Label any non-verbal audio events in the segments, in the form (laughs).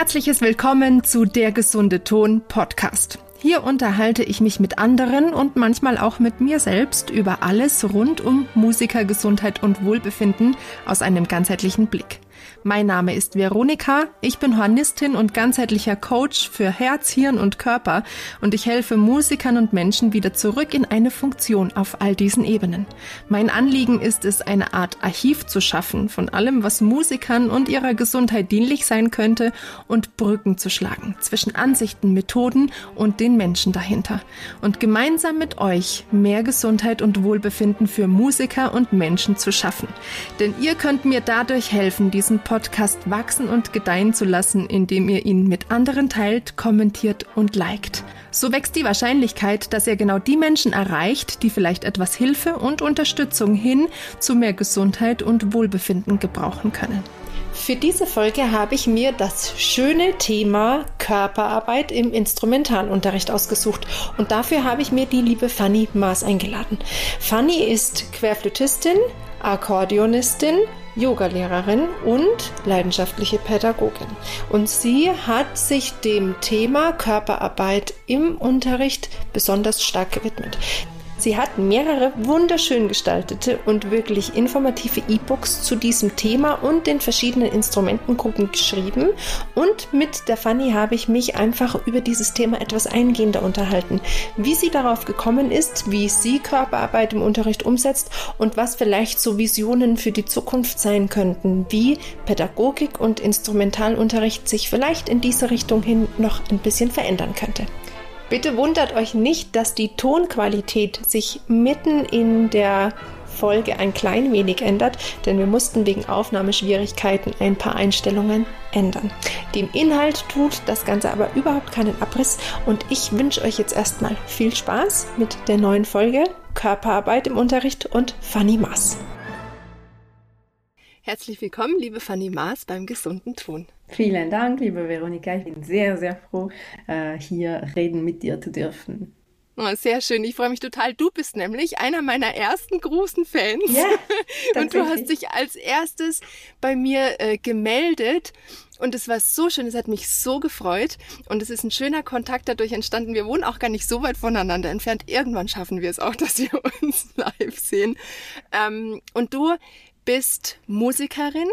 herzliches Willkommen zu Der gesunde Ton Podcast. Hier unterhalte ich mich mit anderen und manchmal auch mit mir selbst über alles rund um Musikergesundheit und Wohlbefinden aus einem ganzheitlichen Blick. Mein Name ist Veronika, ich bin Hornistin und ganzheitlicher Coach für Herz, Hirn und Körper und ich helfe Musikern und Menschen wieder zurück in eine Funktion auf all diesen Ebenen. Mein Anliegen ist es, eine Art Archiv zu schaffen von allem, was Musikern und ihrer Gesundheit dienlich sein könnte und Brücken zu schlagen zwischen Ansichten, Methoden und den Menschen dahinter. Und gemeinsam mit euch mehr Gesundheit und Wohlbefinden für Musiker und Menschen zu schaffen. Denn ihr könnt mir dadurch helfen, diesen Podcast wachsen und gedeihen zu lassen, indem ihr ihn mit anderen teilt, kommentiert und liked. So wächst die Wahrscheinlichkeit, dass ihr genau die Menschen erreicht, die vielleicht etwas Hilfe und Unterstützung hin zu mehr Gesundheit und Wohlbefinden gebrauchen können. Für diese Folge habe ich mir das schöne Thema Körperarbeit im Instrumentalunterricht ausgesucht und dafür habe ich mir die liebe Fanny Maas eingeladen. Fanny ist Querflötistin, Akkordeonistin, Yogalehrerin und leidenschaftliche Pädagogin. Und sie hat sich dem Thema Körperarbeit im Unterricht besonders stark gewidmet. Sie hat mehrere wunderschön gestaltete und wirklich informative E-Books zu diesem Thema und den verschiedenen Instrumentengruppen geschrieben. Und mit der Fanny habe ich mich einfach über dieses Thema etwas eingehender unterhalten. Wie sie darauf gekommen ist, wie sie Körperarbeit im Unterricht umsetzt und was vielleicht so Visionen für die Zukunft sein könnten, wie Pädagogik und Instrumentalunterricht sich vielleicht in diese Richtung hin noch ein bisschen verändern könnte. Bitte wundert euch nicht, dass die Tonqualität sich mitten in der Folge ein klein wenig ändert, denn wir mussten wegen Aufnahmeschwierigkeiten ein paar Einstellungen ändern. Dem Inhalt tut das Ganze aber überhaupt keinen Abriss und ich wünsche euch jetzt erstmal viel Spaß mit der neuen Folge Körperarbeit im Unterricht und Fanny Maas. Herzlich willkommen, liebe Fanny Maas, beim gesunden Ton. Vielen Dank, liebe Veronika. Ich bin sehr, sehr froh, äh, hier reden mit dir zu dürfen. Oh, sehr schön. Ich freue mich total. Du bist nämlich einer meiner ersten großen Fans. Ja, (laughs) und du hast dich als erstes bei mir äh, gemeldet. Und es war so schön, es hat mich so gefreut. Und es ist ein schöner Kontakt dadurch entstanden. Wir wohnen auch gar nicht so weit voneinander entfernt. Irgendwann schaffen wir es auch, (laughs) dass wir uns live sehen. Ähm, und du bist Musikerin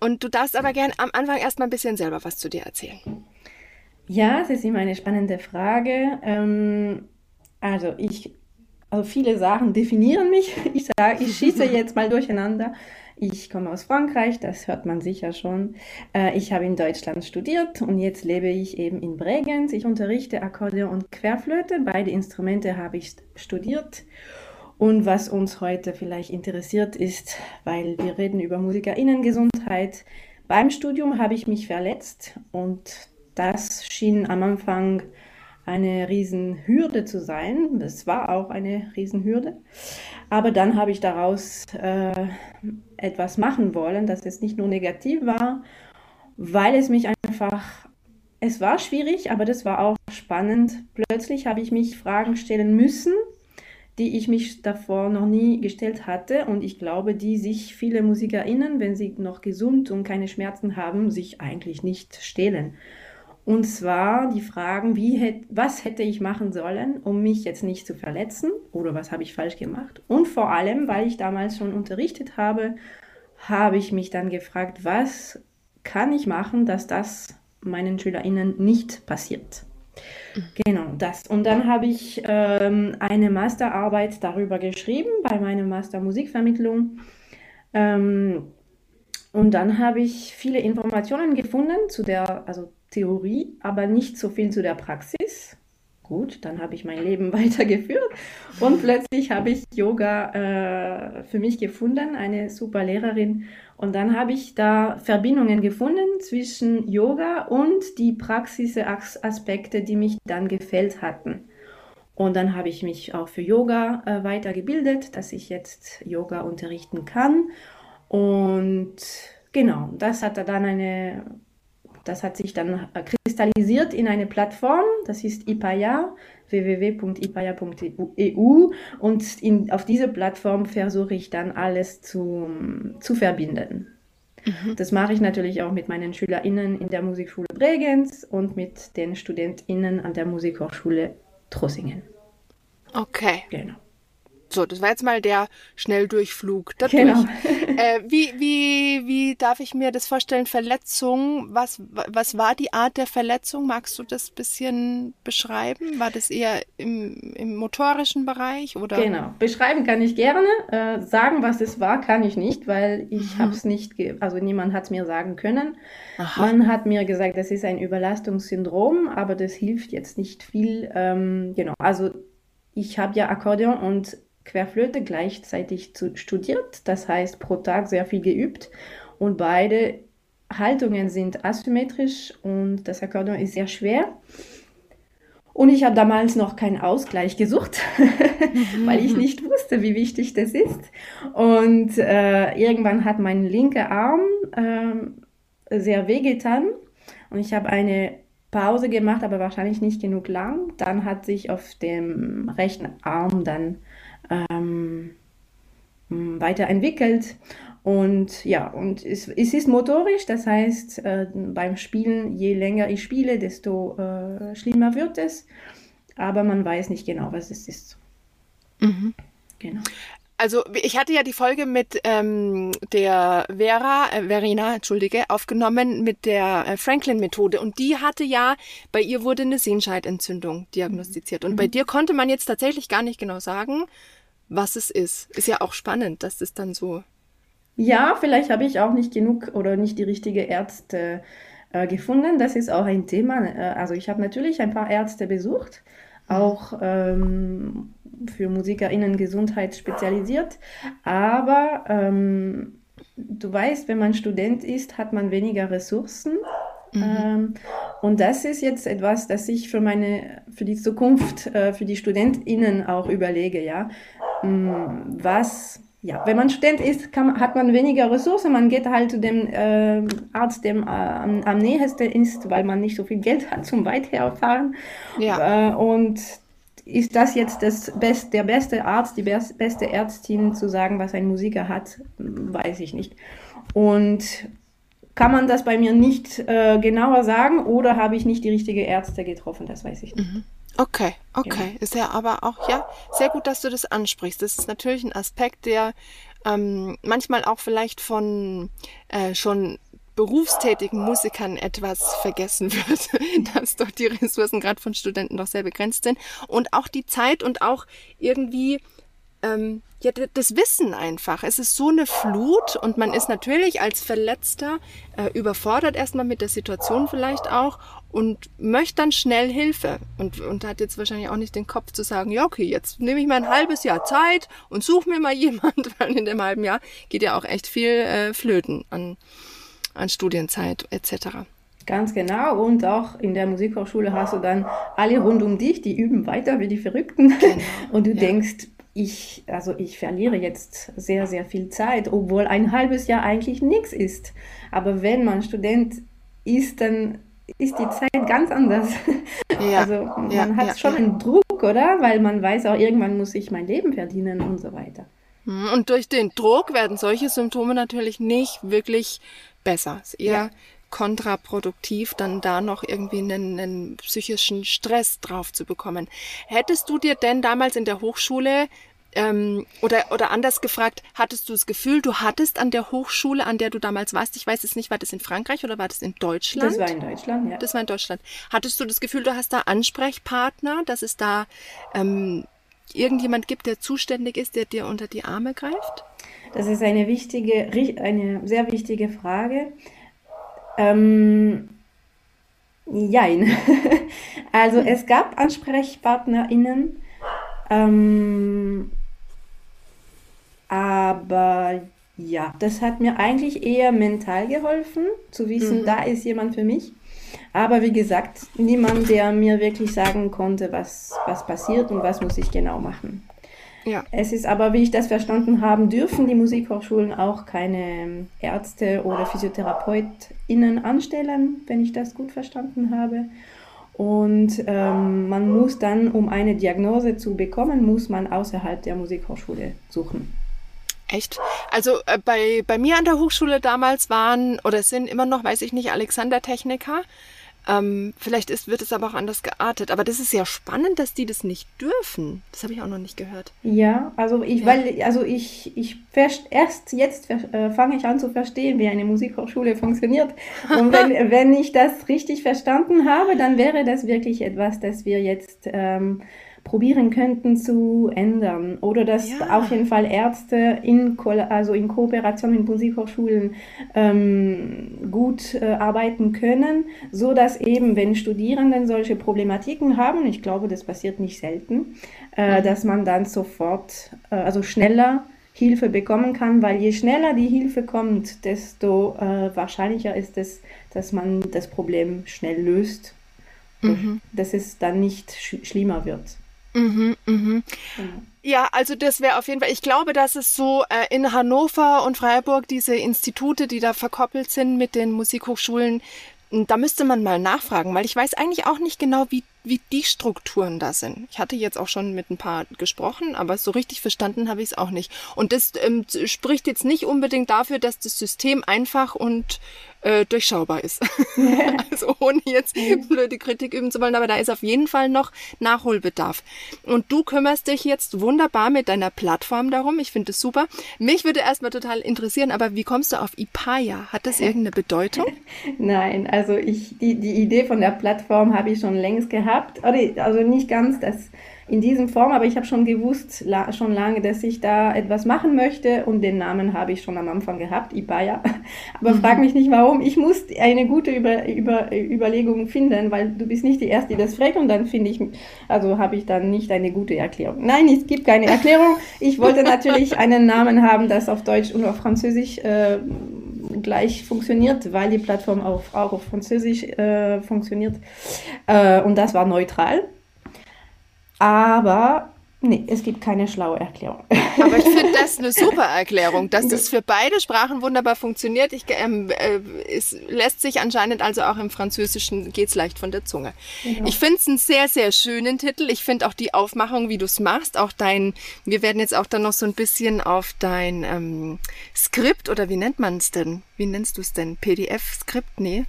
und du darfst aber gern am Anfang erstmal ein bisschen selber was zu dir erzählen. Ja, das ist immer eine spannende Frage. Ähm, also ich, also viele Sachen definieren mich. (laughs) Ich sage, ich schieße jetzt mal durcheinander. Ich komme aus Frankreich, das hört man sicher schon. Äh, ich habe in Deutschland studiert und jetzt lebe ich eben in Bregenz. Ich unterrichte Akkordeon und Querflöte. Beide Instrumente habe ich studiert. Und was uns heute vielleicht interessiert ist, weil wir reden über Musikerinnengesundheit. Beim Studium habe ich mich verletzt und das schien am Anfang eine Riesenhürde zu sein. Es war auch eine Riesenhürde. Aber dann habe ich daraus äh, etwas machen wollen, dass es nicht nur negativ war, weil es mich einfach, es war schwierig, aber das war auch spannend. Plötzlich habe ich mich Fragen stellen müssen die ich mich davor noch nie gestellt hatte und ich glaube, die sich viele MusikerInnen, wenn sie noch gesund und keine Schmerzen haben, sich eigentlich nicht stellen. Und zwar die Fragen, wie hätt, was hätte ich machen sollen, um mich jetzt nicht zu verletzen oder was habe ich falsch gemacht. Und vor allem, weil ich damals schon unterrichtet habe, habe ich mich dann gefragt, was kann ich machen, dass das meinen SchülerInnen nicht passiert. Genau, das. Und dann habe ich ähm, eine Masterarbeit darüber geschrieben bei meiner Master Musikvermittlung. Ähm, und dann habe ich viele Informationen gefunden zu der also Theorie, aber nicht so viel zu der Praxis. Gut, dann habe ich mein Leben (laughs) weitergeführt und plötzlich habe ich Yoga äh, für mich gefunden, eine super Lehrerin und dann habe ich da Verbindungen gefunden zwischen Yoga und die Praxisaspekte, die mich dann gefällt hatten. Und dann habe ich mich auch für Yoga äh, weitergebildet, dass ich jetzt Yoga unterrichten kann. Und genau, das hat dann eine, das hat sich dann kristallisiert in eine Plattform, das ist IPAYA, www.ipaya.eu und in, auf diese Plattform versuche ich dann alles zu, zu verbinden. Mhm. Das mache ich natürlich auch mit meinen SchülerInnen in der Musikschule Bregenz und mit den StudentInnen an der Musikhochschule Trossingen. Okay. Genau. So, das war jetzt mal der Schnelldurchflug. Dadurch. Genau. Äh, wie, wie, wie darf ich mir das vorstellen? Verletzung, was, was war die Art der Verletzung? Magst du das bisschen beschreiben? War das eher im, im motorischen Bereich? Oder? Genau, beschreiben kann ich gerne. Äh, sagen, was es war, kann ich nicht, weil ich mhm. habe es nicht, also niemand hat es mir sagen können. Aha. Man hat mir gesagt, das ist ein Überlastungssyndrom, aber das hilft jetzt nicht viel. Ähm, genau, also ich habe ja Akkordeon und Querflöte gleichzeitig zu, studiert, das heißt pro Tag sehr viel geübt und beide Haltungen sind asymmetrisch und das Akkordeon ist sehr schwer. Und ich habe damals noch keinen Ausgleich gesucht, (laughs) weil ich nicht wusste, wie wichtig das ist. Und äh, irgendwann hat mein linker Arm äh, sehr wehgetan und ich habe eine Pause gemacht, aber wahrscheinlich nicht genug lang. Dann hat sich auf dem rechten Arm dann ähm, weiterentwickelt. Und ja, und es, es ist motorisch, das heißt, äh, beim Spielen, je länger ich spiele, desto äh, schlimmer wird es. Aber man weiß nicht genau, was es ist. Mhm. Genau. Also ich hatte ja die Folge mit ähm, der Vera, äh, Verena, entschuldige, aufgenommen mit der äh, Franklin-Methode und die hatte ja, bei ihr wurde eine Sehenscheidentzündung diagnostiziert und mhm. bei dir konnte man jetzt tatsächlich gar nicht genau sagen, was es ist. Ist ja auch spannend, dass es dann so. Ja, vielleicht habe ich auch nicht genug oder nicht die richtige Ärzte äh, gefunden. Das ist auch ein Thema. Äh, also ich habe natürlich ein paar Ärzte besucht. Auch ähm, für MusikerInnen Gesundheit spezialisiert. Aber ähm, du weißt, wenn man Student ist, hat man weniger Ressourcen. Mhm. Ähm, und das ist jetzt etwas, das ich für meine, für die Zukunft, äh, für die StudentInnen auch überlege, ja. Mm, was, ja, wenn man Student ist, kann, hat man weniger Ressourcen, man geht halt zu dem äh, Arzt, dem äh, am, am nähesten ist, weil man nicht so viel Geld hat zum weit herfahren. Ja. Äh, und ist das jetzt das Best, der beste Arzt, die beste Ärztin zu sagen, was ein Musiker hat, weiß ich nicht. Und kann man das bei mir nicht äh, genauer sagen oder habe ich nicht die richtige Ärzte getroffen, das weiß ich nicht. Mhm. Okay, okay. Ja. Ist ja aber auch, ja, sehr gut, dass du das ansprichst. Das ist natürlich ein Aspekt, der ähm, manchmal auch vielleicht von äh, schon berufstätigen Musikern etwas vergessen (laughs) wird, dass doch die Ressourcen gerade von Studenten doch sehr begrenzt sind und auch die Zeit und auch irgendwie ähm, ja, das Wissen einfach. Es ist so eine Flut und man ist natürlich als Verletzter äh, überfordert erstmal mit der Situation vielleicht auch und möchte dann schnell Hilfe und, und hat jetzt wahrscheinlich auch nicht den Kopf zu sagen, ja, okay, jetzt nehme ich mal ein halbes Jahr Zeit und suche mir mal (laughs) jemand, weil in dem halben Jahr geht ja auch echt viel äh, flöten an, an Studienzeit etc. Ganz genau. Und auch in der Musikhochschule hast du dann alle rund um dich, die üben weiter wie die Verrückten. Genau. (laughs) Und du ja. denkst, ich, also ich verliere jetzt sehr, sehr viel Zeit, obwohl ein halbes Jahr eigentlich nichts ist. Aber wenn man Student ist, dann ist die Zeit ganz anders. Ja, (laughs) also man ja, hat ja, schon einen Druck, oder? Weil man weiß auch, irgendwann muss ich mein Leben verdienen und so weiter. Hm, und durch den Druck werden solche Symptome natürlich nicht wirklich besser. Eher kontraproduktiv, dann da noch irgendwie einen, einen psychischen Stress drauf zu bekommen. Hättest du dir denn damals in der Hochschule ähm, oder, oder anders gefragt, hattest du das Gefühl, du hattest an der Hochschule, an der du damals warst, ich weiß es nicht, war das in Frankreich oder war das in Deutschland? Das war in Deutschland, ja. Das war in Deutschland. Hattest du das Gefühl, du hast da Ansprechpartner, dass es da ähm, irgendjemand gibt, der zuständig ist, der dir unter die Arme greift? Das ist eine wichtige, eine sehr wichtige Frage. Ähm, jein. (laughs) also es gab AnsprechpartnerInnen, ähm, aber ja, das hat mir eigentlich eher mental geholfen, zu wissen, mhm. da ist jemand für mich. Aber wie gesagt, niemand, der mir wirklich sagen konnte, was, was passiert und was muss ich genau machen. Ja. Es ist aber, wie ich das verstanden habe, dürfen die Musikhochschulen auch keine Ärzte oder PhysiotherapeutInnen anstellen, wenn ich das gut verstanden habe. Und ähm, man muss dann, um eine Diagnose zu bekommen, muss man außerhalb der Musikhochschule suchen. Echt? Also äh, bei, bei mir an der Hochschule damals waren oder sind immer noch, weiß ich nicht, Alexander-Techniker. Ähm, vielleicht ist, wird es aber auch anders geartet. Aber das ist ja spannend, dass die das nicht dürfen. Das habe ich auch noch nicht gehört. Ja, also ich, ja. weil, also ich, ich erst jetzt äh, fange ich an zu verstehen, wie eine Musikhochschule (laughs) funktioniert. Und wenn, (laughs) wenn ich das richtig verstanden habe, dann wäre das wirklich etwas, das wir jetzt ähm, probieren könnten zu ändern oder dass ja. auf jeden Fall Ärzte in, Ko also in Kooperation mit Musikhochschulen ähm, gut äh, arbeiten können, so dass eben, wenn Studierenden solche Problematiken haben, ich glaube, das passiert nicht selten, äh, mhm. dass man dann sofort, äh, also schneller Hilfe bekommen kann, weil je schneller die Hilfe kommt, desto äh, wahrscheinlicher ist es, dass man das Problem schnell löst, mhm. dass es dann nicht sch schlimmer wird. Mhm, mhm. Ja, also das wäre auf jeden Fall, ich glaube, dass es so äh, in Hannover und Freiburg diese Institute, die da verkoppelt sind mit den Musikhochschulen, da müsste man mal nachfragen, weil ich weiß eigentlich auch nicht genau, wie, wie die Strukturen da sind. Ich hatte jetzt auch schon mit ein paar gesprochen, aber so richtig verstanden habe ich es auch nicht. Und das ähm, spricht jetzt nicht unbedingt dafür, dass das System einfach und äh, durchschaubar ist. (laughs) (laughs) also ohne jetzt blöde Kritik üben zu wollen, aber da ist auf jeden Fall noch Nachholbedarf. Und du kümmerst dich jetzt wunderbar mit deiner Plattform darum. Ich finde es super. Mich würde erstmal total interessieren, aber wie kommst du auf Ipaya? Hat das irgendeine Bedeutung? (laughs) Nein, also ich, die, die Idee von der Plattform habe ich schon längst gehabt. Also nicht ganz, das in diesem Form, aber ich habe schon gewusst, la schon lange, dass ich da etwas machen möchte und den Namen habe ich schon am Anfang gehabt, Ibaya. (laughs) Aber mhm. frag mich nicht warum. Ich muss eine gute Über Über Überlegung finden, weil du bist nicht die Erste, die das fragt und dann finde ich, also habe ich dann nicht eine gute Erklärung. Nein, es gibt keine Erklärung. Ich wollte (laughs) natürlich einen Namen haben, das auf Deutsch und auf Französisch äh, gleich funktioniert, weil die Plattform auch, auch auf Französisch äh, funktioniert. Äh, und das war neutral. Aber nee, es gibt keine schlaue Erklärung. Aber ich finde (laughs) das eine super Erklärung, dass das für beide Sprachen wunderbar funktioniert. Ich, ähm, äh, es lässt sich anscheinend also auch im Französischen geht's leicht von der Zunge. Genau. Ich finde es einen sehr, sehr schönen Titel. Ich finde auch die Aufmachung, wie du es machst, auch dein, wir werden jetzt auch dann noch so ein bisschen auf dein ähm, Skript oder wie nennt man es denn? Wie nennst du es denn? PDF-Skript? Nee.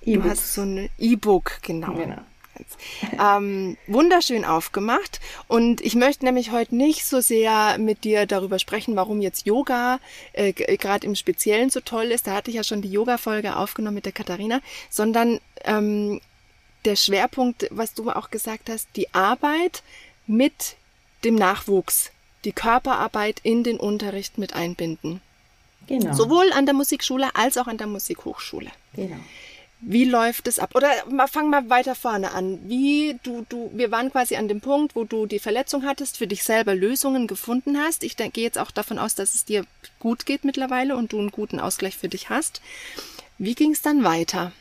E du hast so ein E-Book, genau. genau (laughs) ähm, wunderschön aufgemacht. Und ich möchte nämlich heute nicht so sehr mit dir darüber sprechen, warum jetzt Yoga äh, gerade im Speziellen so toll ist. Da hatte ich ja schon die Yoga-Folge aufgenommen mit der Katharina, sondern ähm, der Schwerpunkt, was du auch gesagt hast, die Arbeit mit dem Nachwuchs, die Körperarbeit in den Unterricht mit einbinden. Genau. Sowohl an der Musikschule als auch an der Musikhochschule. Genau. Wie läuft es ab? Oder mal, fang mal weiter vorne an. Wie du, du, wir waren quasi an dem Punkt, wo du die Verletzung hattest, für dich selber Lösungen gefunden hast. Ich gehe jetzt auch davon aus, dass es dir gut geht mittlerweile und du einen guten Ausgleich für dich hast. Wie ging es dann weiter?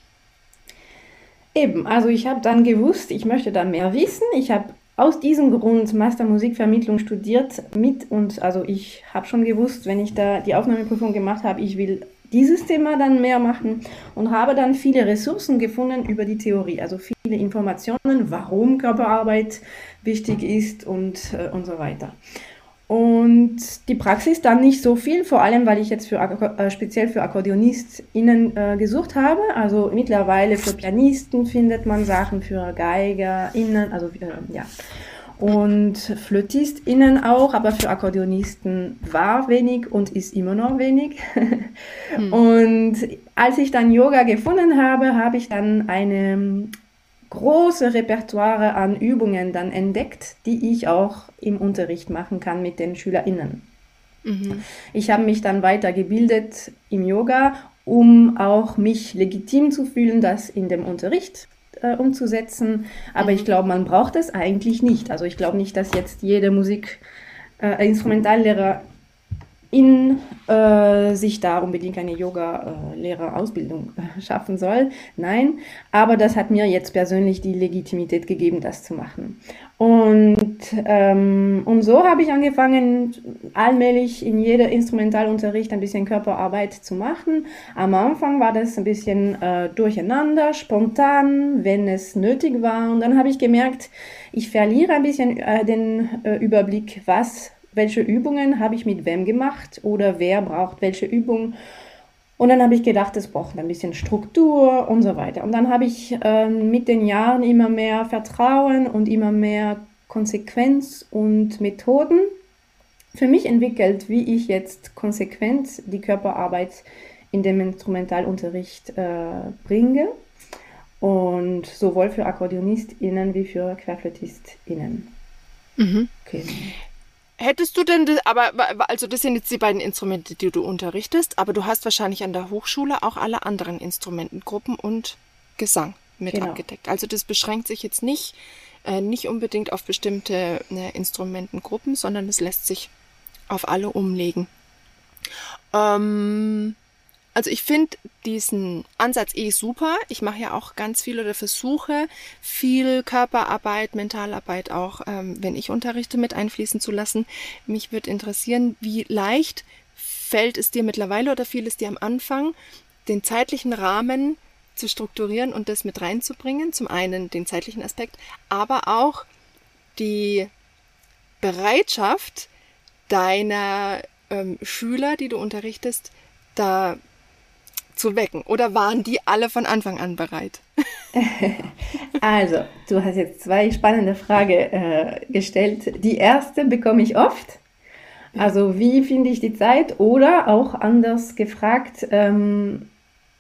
Eben, also ich habe dann gewusst, ich möchte da mehr wissen. Ich habe aus diesem Grund Master Musikvermittlung studiert mit und also ich habe schon gewusst, wenn ich da die Aufnahmeprüfung gemacht habe, ich will dieses Thema dann mehr machen und habe dann viele Ressourcen gefunden über die Theorie, also viele Informationen, warum Körperarbeit wichtig ist und, äh, und so weiter. Und die Praxis dann nicht so viel, vor allem weil ich jetzt für, äh, speziell für AkkordeonistInnen äh, gesucht habe. Also mittlerweile für Pianisten findet man Sachen, für GeigerInnen, also äh, ja und FlötistInnen auch, aber für Akkordeonisten war wenig und ist immer noch wenig. Hm. Und als ich dann Yoga gefunden habe, habe ich dann eine große Repertoire an Übungen dann entdeckt, die ich auch im Unterricht machen kann mit den SchülerInnen. Mhm. Ich habe mich dann weitergebildet im Yoga, um auch mich legitim zu fühlen, das in dem Unterricht äh, umzusetzen. Aber mhm. ich glaube, man braucht es eigentlich nicht. Also ich glaube nicht, dass jetzt jede Musik äh, Instrumentallehrer in äh, sich da unbedingt eine Yoga-Lehrerausbildung äh, schaffen soll. Nein, aber das hat mir jetzt persönlich die Legitimität gegeben, das zu machen. Und, ähm, und so habe ich angefangen, allmählich in jeder Instrumentalunterricht ein bisschen Körperarbeit zu machen. Am Anfang war das ein bisschen äh, durcheinander, spontan, wenn es nötig war. Und dann habe ich gemerkt, ich verliere ein bisschen äh, den äh, Überblick, was welche Übungen habe ich mit wem gemacht oder wer braucht welche Übung. Und dann habe ich gedacht, es braucht ein bisschen Struktur und so weiter. Und dann habe ich äh, mit den Jahren immer mehr Vertrauen und immer mehr Konsequenz und Methoden für mich entwickelt, wie ich jetzt konsequent die Körperarbeit in dem Instrumentalunterricht äh, bringe. Und sowohl für AkkordeonistInnen wie für QuerflötistInnen. Mhm. Okay. Hättest du denn, aber also das sind jetzt die beiden Instrumente, die du unterrichtest, aber du hast wahrscheinlich an der Hochschule auch alle anderen Instrumentengruppen und Gesang mit genau. abgedeckt. Also das beschränkt sich jetzt nicht, äh, nicht unbedingt auf bestimmte äh, Instrumentengruppen, sondern es lässt sich auf alle umlegen. Ähm, also ich finde diesen Ansatz eh super. Ich mache ja auch ganz viel oder versuche viel Körperarbeit, Mentalarbeit auch, ähm, wenn ich unterrichte, mit einfließen zu lassen. Mich würde interessieren, wie leicht fällt es dir mittlerweile oder fiel es dir am Anfang, den zeitlichen Rahmen zu strukturieren und das mit reinzubringen. Zum einen den zeitlichen Aspekt, aber auch die Bereitschaft deiner ähm, Schüler, die du unterrichtest, da zu wecken? Oder waren die alle von Anfang an bereit? (laughs) also, du hast jetzt zwei spannende Fragen äh, gestellt. Die erste bekomme ich oft. Also, wie finde ich die Zeit? Oder auch anders gefragt, ähm,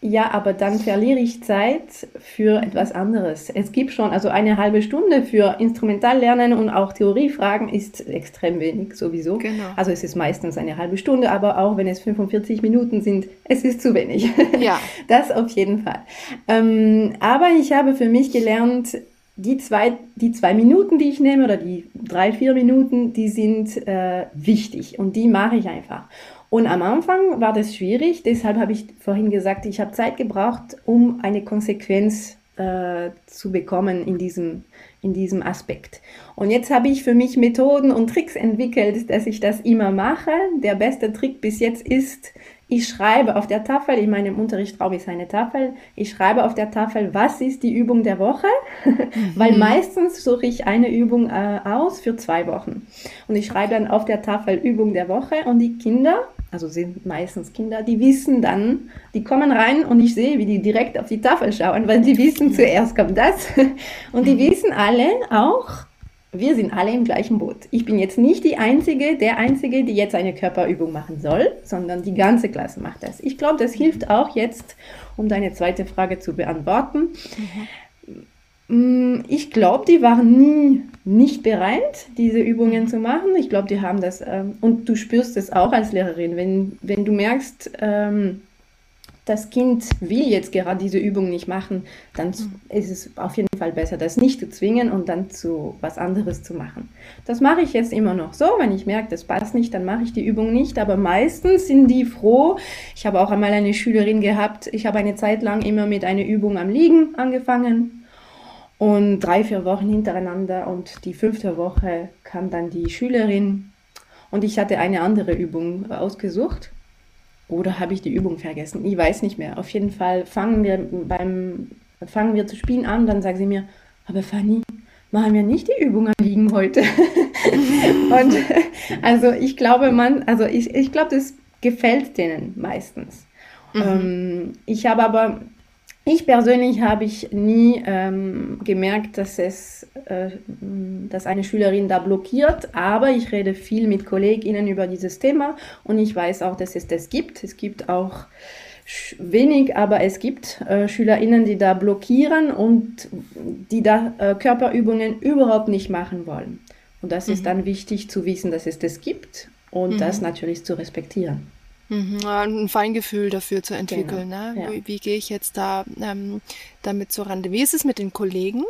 ja, aber dann verliere ich Zeit für etwas anderes. Es gibt schon, also eine halbe Stunde für Instrumentallernen und auch Theoriefragen ist extrem wenig sowieso. Genau. Also es ist meistens eine halbe Stunde, aber auch wenn es 45 Minuten sind, es ist zu wenig. (laughs) Ja. Das auf jeden Fall. Ähm, aber ich habe für mich gelernt, die zwei, die zwei Minuten, die ich nehme, oder die drei, vier Minuten, die sind äh, wichtig und die mache ich einfach. Und am Anfang war das schwierig, deshalb habe ich vorhin gesagt, ich habe Zeit gebraucht, um eine Konsequenz äh, zu bekommen in diesem, in diesem Aspekt. Und jetzt habe ich für mich Methoden und Tricks entwickelt, dass ich das immer mache. Der beste Trick bis jetzt ist, ich schreibe auf der Tafel, in meinem Unterrichtsraum ist eine Tafel, ich schreibe auf der Tafel, was ist die Übung der Woche, (laughs) weil mhm. meistens suche ich eine Übung äh, aus für zwei Wochen. Und ich schreibe dann auf der Tafel Übung der Woche und die Kinder, also sind meistens Kinder, die wissen dann, die kommen rein und ich sehe, wie die direkt auf die Tafel schauen, weil die wissen, zuerst kommt das. (laughs) Und die wissen alle auch, wir sind alle im gleichen Boot. Ich bin jetzt nicht die Einzige, der Einzige, die jetzt eine Körperübung machen soll, sondern die ganze Klasse macht das. Ich glaube, das hilft auch jetzt, um deine zweite Frage zu beantworten. Mhm. Ich glaube, die waren nie nicht bereit, diese Übungen zu machen. Ich glaube, die haben das, ähm, und du spürst es auch als Lehrerin, wenn, wenn du merkst, ähm, das Kind will jetzt gerade diese Übung nicht machen, dann mhm. ist es auf jeden Fall besser, das nicht zu zwingen und dann zu was anderes zu machen. Das mache ich jetzt immer noch so. Wenn ich merke, das passt nicht, dann mache ich die Übung nicht. Aber meistens sind die froh. Ich habe auch einmal eine Schülerin gehabt. Ich habe eine Zeit lang immer mit einer Übung am Liegen angefangen und drei, vier Wochen hintereinander und die fünfte Woche kam dann die Schülerin und ich hatte eine andere Übung ausgesucht oder habe ich die Übung vergessen? Ich weiß nicht mehr. Auf jeden Fall fangen wir beim fangen wir zu spielen an, dann sagen sie mir, aber Fanny, machen wir nicht die Übung am Liegen heute. (laughs) und also ich glaube, man, also ich, ich glaube, das gefällt denen meistens. Mhm. Ähm, ich habe aber ich persönlich habe ich nie ähm, gemerkt, dass es, äh, dass eine Schülerin da blockiert, aber ich rede viel mit KollegInnen über dieses Thema und ich weiß auch, dass es das gibt. Es gibt auch wenig, aber es gibt äh, SchülerInnen, die da blockieren und die da äh, Körperübungen überhaupt nicht machen wollen. Und das mhm. ist dann wichtig zu wissen, dass es das gibt und mhm. das natürlich zu respektieren. Mhm, ein Feingefühl dafür zu entwickeln. Genau, ne? Ja. Wie, wie, gehe ich jetzt da ähm, damit zur Rande? Wie ist es mit den Kollegen?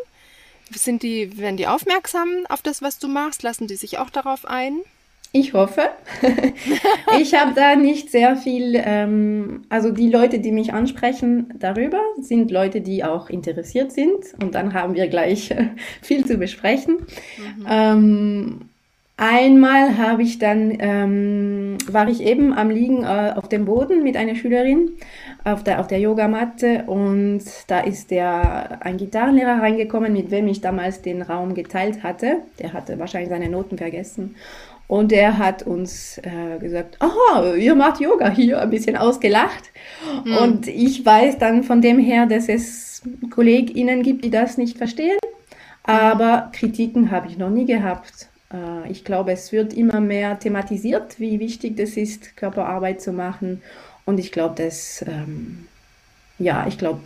Sind die, werden die aufmerksam auf das, was du machst? Lassen die sich auch darauf ein? Ich hoffe. (laughs) ich habe da nicht sehr viel, ähm, also die Leute, die mich ansprechen darüber, sind Leute, die auch interessiert sind und dann haben wir gleich (laughs) viel zu besprechen. Mhm. Ähm, Einmal habe ich dann, ähm, war ich eben am Liegen äh, auf dem Boden mit einer Schülerin auf der, auf der Yogamatte und da ist der, ein Gitarrenlehrer reingekommen, mit wem ich damals den Raum geteilt hatte. Der hatte wahrscheinlich seine Noten vergessen. Und er hat uns äh, gesagt, aha, ihr macht Yoga hier, ein bisschen ausgelacht. Mhm. Und ich weiß dann von dem her, dass es KollegInnen gibt, die das nicht verstehen. Aber Kritiken habe ich noch nie gehabt. Äh, ich glaube, es wird immer mehr thematisiert, wie wichtig das ist, Körperarbeit zu machen. Und ich glaube, dass, ähm, ja, ich glaube,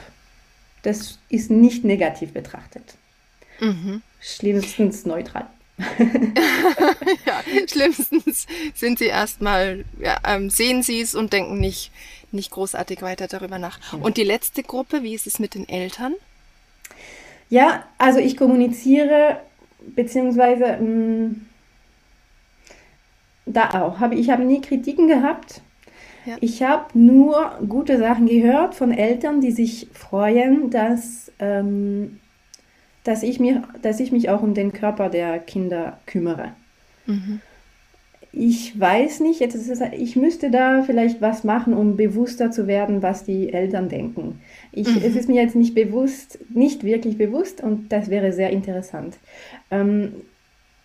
das ist nicht negativ betrachtet. Mhm. Schlimmstens neutral. (laughs) ja, schlimmstens sind sie erstmal, ja, ähm, sehen sie es und denken nicht, nicht großartig weiter darüber nach. Ja. Und die letzte Gruppe, wie ist es mit den Eltern? Ja, also ich kommuniziere, beziehungsweise mh, mm, da auch. Hab, ich habe nie Kritiken gehabt. Ja. Ich habe nur gute Sachen gehört von Eltern, die sich freuen, dass ähm, dass ich, mir, dass ich mich auch um den Körper der Kinder kümmere. Mhm. Ich weiß nicht, jetzt ist es, ich müsste da vielleicht was machen, um bewusster zu werden, was die Eltern denken. Ich, mhm. Es ist mir jetzt nicht bewusst, nicht wirklich bewusst und das wäre sehr interessant. Ähm,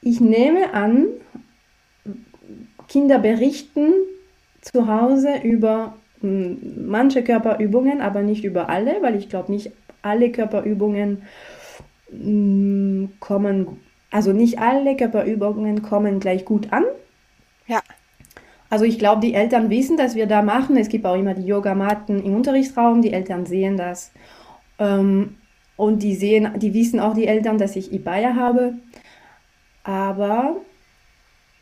ich nehme an, Kinder berichten zu Hause über hm, manche Körperübungen, aber nicht über alle, weil ich glaube nicht alle Körperübungen Mm, kommen, also nicht alle Körperübungen kommen gleich gut an. Also ich glaube, die Eltern wissen, dass wir da machen. Es gibt auch immer die Yogamatten im Unterrichtsraum. Die Eltern sehen das. Ähm, und die sehen, die wissen auch die Eltern, dass ich Ibaya habe. Aber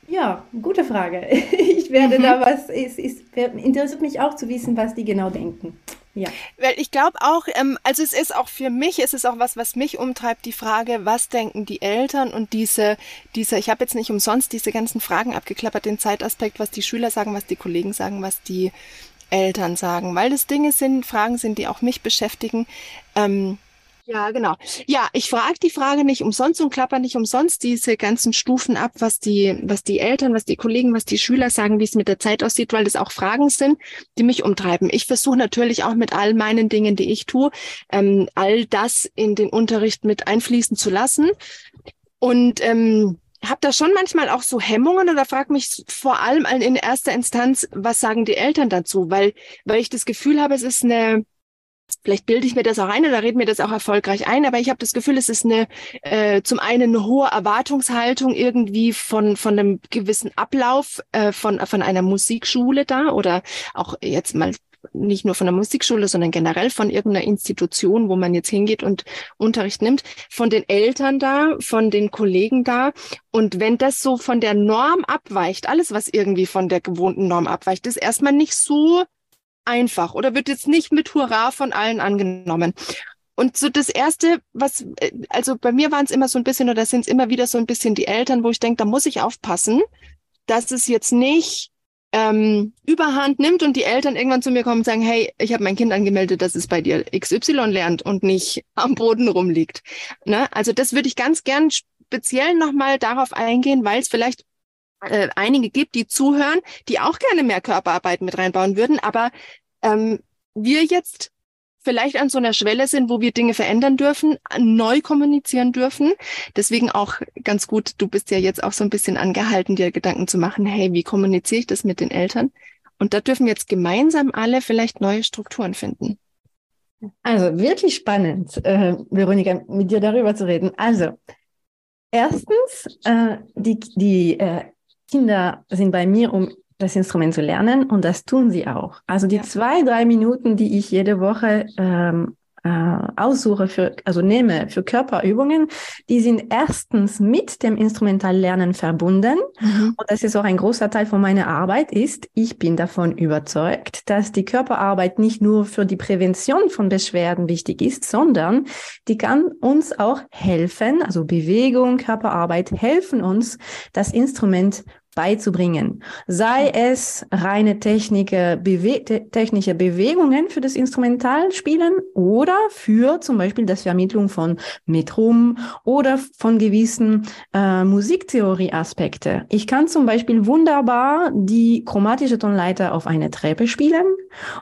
ja, gute Frage. (laughs) Ich werde mhm. da was, es, es interessiert mich auch zu wissen, was die genau denken. Ja. Weil ich glaube auch, ähm, also es ist auch für mich, es ist auch was, was mich umtreibt, die Frage, was denken die Eltern und diese, diese, ich habe jetzt nicht umsonst diese ganzen Fragen abgeklappert, den Zeitaspekt, was die Schüler sagen, was die Kollegen sagen, was die Eltern sagen, weil das Dinge sind, Fragen sind, die auch mich beschäftigen. Ähm, ja, genau. Ja, ich frage die Frage nicht umsonst und klapper nicht umsonst diese ganzen Stufen ab, was die, was die Eltern, was die Kollegen, was die Schüler sagen, wie es mit der Zeit aussieht, weil das auch Fragen sind, die mich umtreiben. Ich versuche natürlich auch mit all meinen Dingen, die ich tue, ähm, all das in den Unterricht mit einfließen zu lassen. Und ähm, habe da schon manchmal auch so Hemmungen oder frage mich vor allem in erster Instanz, was sagen die Eltern dazu? Weil, weil ich das Gefühl habe, es ist eine Vielleicht bilde ich mir das auch ein oder rede mir das auch erfolgreich ein, aber ich habe das Gefühl, es ist eine äh, zum einen eine hohe Erwartungshaltung irgendwie von von einem gewissen Ablauf äh, von von einer Musikschule da oder auch jetzt mal nicht nur von der Musikschule, sondern generell von irgendeiner Institution, wo man jetzt hingeht und Unterricht nimmt, von den Eltern da, von den Kollegen da. Und wenn das so von der Norm abweicht, alles, was irgendwie von der gewohnten Norm abweicht, ist erstmal nicht so einfach oder wird jetzt nicht mit Hurra von allen angenommen. Und so das Erste, was, äh, also bei mir waren es immer so ein bisschen oder sind es immer wieder so ein bisschen die Eltern, wo ich denke, da muss ich aufpassen, dass es jetzt nicht ähm, überhand nimmt und die Eltern irgendwann zu mir kommen und sagen, hey, ich habe mein Kind angemeldet, dass es bei dir XY lernt und nicht (laughs) am Boden rumliegt. Ne? Also das würde ich ganz gern speziell nochmal darauf eingehen, weil es vielleicht äh, einige gibt, die zuhören, die auch gerne mehr Körperarbeit mit reinbauen würden, aber ähm, wir jetzt vielleicht an so einer Schwelle sind, wo wir Dinge verändern dürfen, neu kommunizieren dürfen. Deswegen auch ganz gut, du bist ja jetzt auch so ein bisschen angehalten, dir Gedanken zu machen, hey, wie kommuniziere ich das mit den Eltern? Und da dürfen wir jetzt gemeinsam alle vielleicht neue Strukturen finden. Also wirklich spannend, äh, Veronika, mit dir darüber zu reden. Also, erstens, äh, die, die äh, Kinder sind bei mir, um das Instrument zu lernen und das tun sie auch. Also die ja. zwei, drei Minuten, die ich jede Woche ähm, äh, aussuche für, also nehme für Körperübungen, die sind erstens mit dem Instrumentallernen verbunden. Mhm. Und das ist auch ein großer Teil von meiner Arbeit ist, ich bin davon überzeugt, dass die Körperarbeit nicht nur für die Prävention von Beschwerden wichtig ist, sondern die kann uns auch helfen, also Bewegung, Körperarbeit helfen uns, das Instrument beizubringen. Sei es reine Technik, bewe technische Bewegungen für das Instrumentalspielen oder für zum Beispiel das Vermittlung von Metrum oder von gewissen äh, Musiktheorie-Aspekte. Ich kann zum Beispiel wunderbar die chromatische Tonleiter auf eine Treppe spielen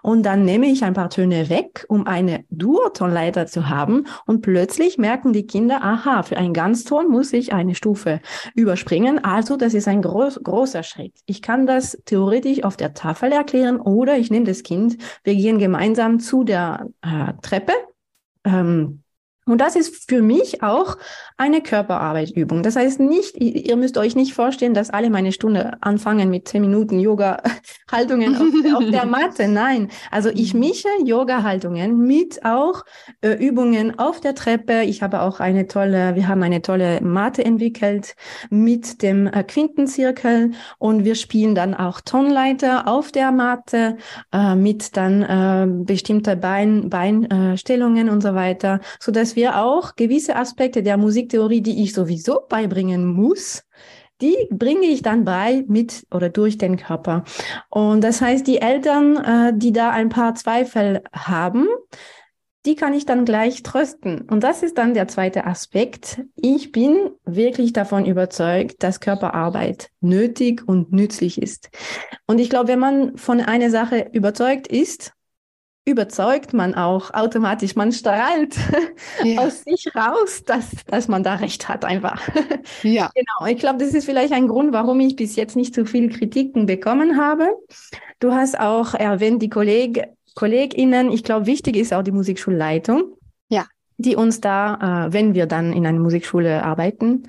und dann nehme ich ein paar Töne weg, um eine Dur-Tonleiter zu haben und plötzlich merken die Kinder, aha, für einen Ganzton muss ich eine Stufe überspringen. Also das ist ein groß, großer Schritt. Ich kann das theoretisch auf der Tafel erklären oder ich nehme das Kind, wir gehen gemeinsam zu der äh, Treppe. Ähm, und das ist für mich auch eine Körperarbeitübung. Das heißt nicht, ihr müsst euch nicht vorstellen, dass alle meine Stunde anfangen mit zehn Minuten Yoga-Haltungen auf, auf, der (laughs) Matte. Nein, also ich mhm. mische Yoga-Haltungen mit auch äh, Übungen auf der Treppe. Ich habe auch eine tolle, wir haben eine tolle Matte entwickelt mit dem äh, Quintenzirkel und wir spielen dann auch Tonleiter auf der Matte äh, mit dann äh, bestimmte Bein, Beinstellungen und so weiter, so dass wir auch gewisse Aspekte der Musiktheorie, die ich sowieso beibringen muss, die bringe ich dann bei mit oder durch den Körper. Und das heißt, die Eltern, äh, die da ein paar Zweifel haben, die kann ich dann gleich trösten. Und das ist dann der zweite Aspekt. Ich bin wirklich davon überzeugt, dass Körperarbeit nötig und nützlich ist. Und ich glaube, wenn man von einer Sache überzeugt ist, überzeugt man auch automatisch, man strahlt (laughs) ja. aus sich raus, dass, dass man da recht hat einfach. (laughs) Ja. Genau, ich glaube, das ist vielleicht ein Grund, warum ich bis jetzt nicht so viel Kritiken bekommen habe. Du hast auch erwähnt, die Kolleg KollegInnen, ich glaube, wichtig ist auch die Musikschulleitung. Ja. Die uns da, äh, wenn wir dann in einer Musikschule arbeiten,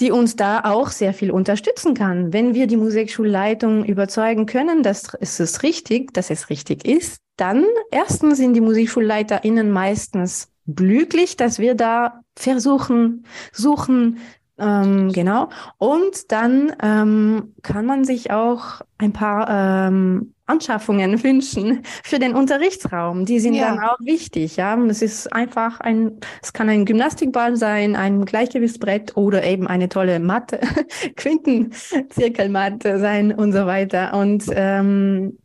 die uns da auch sehr viel unterstützen kann. Wenn wir die Musikschulleitung überzeugen können, dass es richtig, dass es richtig ist, dann erstens sind die MusikschulleiterInnen meistens glücklich, dass wir da versuchen, suchen, ähm, genau. Und dann ähm, kann man sich auch ein paar ähm, Anschaffungen (laughs) wünschen für den Unterrichtsraum. Die sind ja. dann auch wichtig. Ja, es ist einfach ein, es kann ein Gymnastikball sein, ein Gleichgewichtsbrett oder eben eine tolle Matte, (laughs) Quintenzirkelmatte sein und so weiter. Und ähm,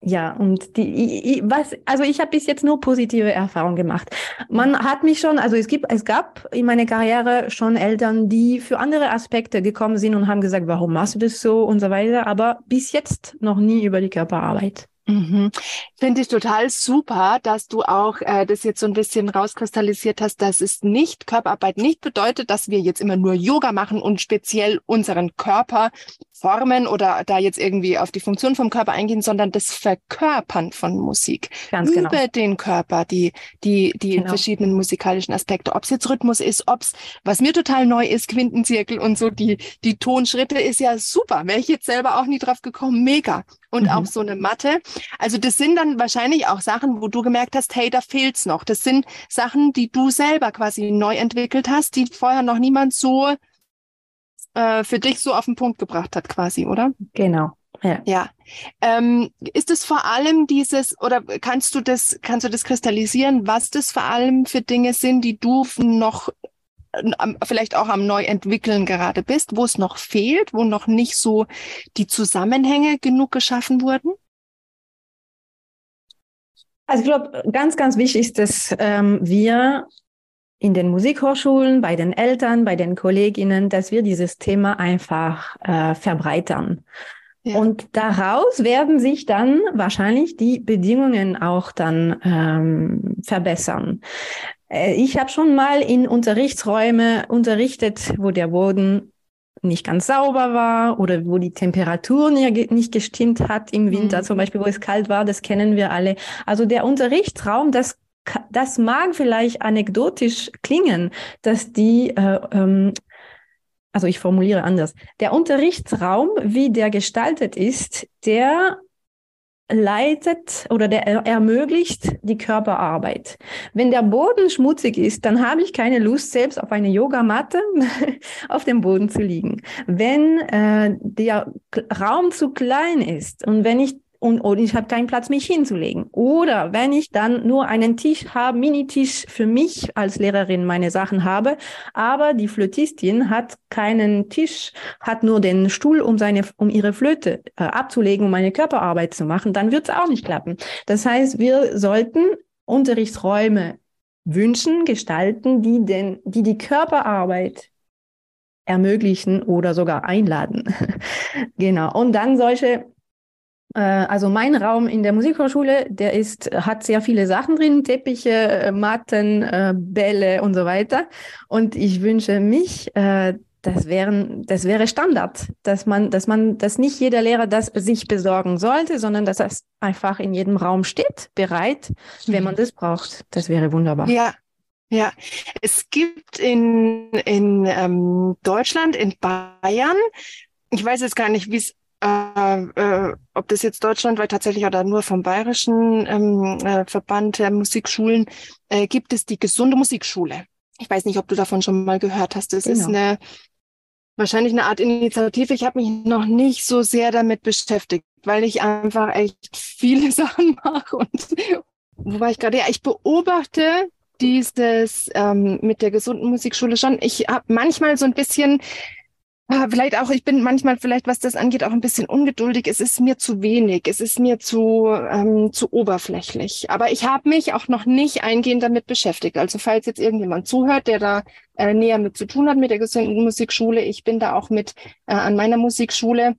ja, und die, was, also ich habe bis jetzt nur positive Erfahrungen gemacht. Man hat mich schon, also es gibt, es gab in meiner Karriere schon Eltern, die für andere Aspekte gekommen sind und haben gesagt, warum machst du das so und so weiter, aber bis jetzt noch nie über die Körperarbeit. Mhm. Finde ich total super, dass du auch äh, das jetzt so ein bisschen rauskristallisiert hast, dass es nicht Körperarbeit nicht bedeutet, dass wir jetzt immer nur Yoga machen und speziell unseren Körper formen oder da jetzt irgendwie auf die Funktion vom Körper eingehen, sondern das Verkörpern von Musik Ganz genau. über den Körper, die die die genau. verschiedenen musikalischen Aspekte, ob es jetzt Rhythmus ist, ob es was mir total neu ist, Quintenzirkel und so die die Tonschritte ist ja super, wäre ich jetzt selber auch nie drauf gekommen, mega und mhm. auch so eine Matte. Also das sind dann wahrscheinlich auch Sachen, wo du gemerkt hast, hey, da fehlt's noch. Das sind Sachen, die du selber quasi neu entwickelt hast, die vorher noch niemand so äh, für dich so auf den Punkt gebracht hat, quasi, oder? Genau. Ja. ja. Ähm, ist es vor allem dieses, oder kannst du das, kannst du das kristallisieren, was das vor allem für Dinge sind, die du noch vielleicht auch am Neuentwickeln gerade bist, wo es noch fehlt, wo noch nicht so die Zusammenhänge genug geschaffen wurden? Also ich glaube, ganz, ganz wichtig ist, dass ähm, wir in den Musikhochschulen, bei den Eltern, bei den Kolleginnen, dass wir dieses Thema einfach äh, verbreitern. Ja. Und daraus werden sich dann wahrscheinlich die Bedingungen auch dann ähm, verbessern. Äh, ich habe schon mal in Unterrichtsräume unterrichtet, wo der Boden nicht ganz sauber war oder wo die Temperatur nicht gestimmt hat im Winter, mhm. zum Beispiel, wo es kalt war, das kennen wir alle. Also der Unterrichtsraum, das das mag vielleicht anekdotisch klingen, dass die, äh, ähm, also ich formuliere anders, der Unterrichtsraum, wie der gestaltet ist, der leitet oder der ermöglicht die Körperarbeit. Wenn der Boden schmutzig ist, dann habe ich keine Lust, selbst auf eine Yogamatte (laughs) auf dem Boden zu liegen. Wenn äh, der Raum zu klein ist und wenn ich und, und ich habe keinen Platz, mich hinzulegen. Oder wenn ich dann nur einen Tisch habe, Minitisch für mich als Lehrerin meine Sachen habe, aber die Flötistin hat keinen Tisch, hat nur den Stuhl, um seine, um ihre Flöte äh, abzulegen, um meine Körperarbeit zu machen, dann wird es auch nicht klappen. Das heißt, wir sollten Unterrichtsräume wünschen, gestalten, die den, die die Körperarbeit ermöglichen oder sogar einladen. (laughs) genau. Und dann solche also mein Raum in der Musikhochschule, der ist, hat sehr viele Sachen drin, Teppiche, äh, Matten, äh, Bälle und so weiter. Und ich wünsche mich, das wären, das wäre Standard, dass man, dass man, dass nicht jeder Lehrer das sich besorgen sollte, sondern dass das einfach in jedem Raum steht, bereit, wenn man mhm. das braucht. Das wäre wunderbar. Ja, ja, es gibt in, in ähm, Deutschland, in Bayern, ich weiß jetzt gar nicht, wie es äh, äh, ob das jetzt deutschlandweit tatsächlich oder nur vom bayerischen ähm, äh, Verband der Musikschulen, äh, gibt es die gesunde Musikschule. Ich weiß nicht, ob du davon schon mal gehört hast. Das genau. ist eine wahrscheinlich eine Art Initiative. Ich habe mich noch nicht so sehr damit beschäftigt, weil ich einfach echt viele (laughs) Sachen mache. Und wo war ich gerade? Ja, ich beobachte dieses ähm, mit der gesunden Musikschule schon. Ich habe manchmal so ein bisschen vielleicht auch, ich bin manchmal vielleicht, was das angeht, auch ein bisschen ungeduldig. Es ist mir zu wenig, es ist mir zu, ähm, zu oberflächlich. Aber ich habe mich auch noch nicht eingehend damit beschäftigt. Also falls jetzt irgendjemand zuhört, der da äh, näher mit zu tun hat mit der gesunden Musikschule, ich bin da auch mit äh, an meiner Musikschule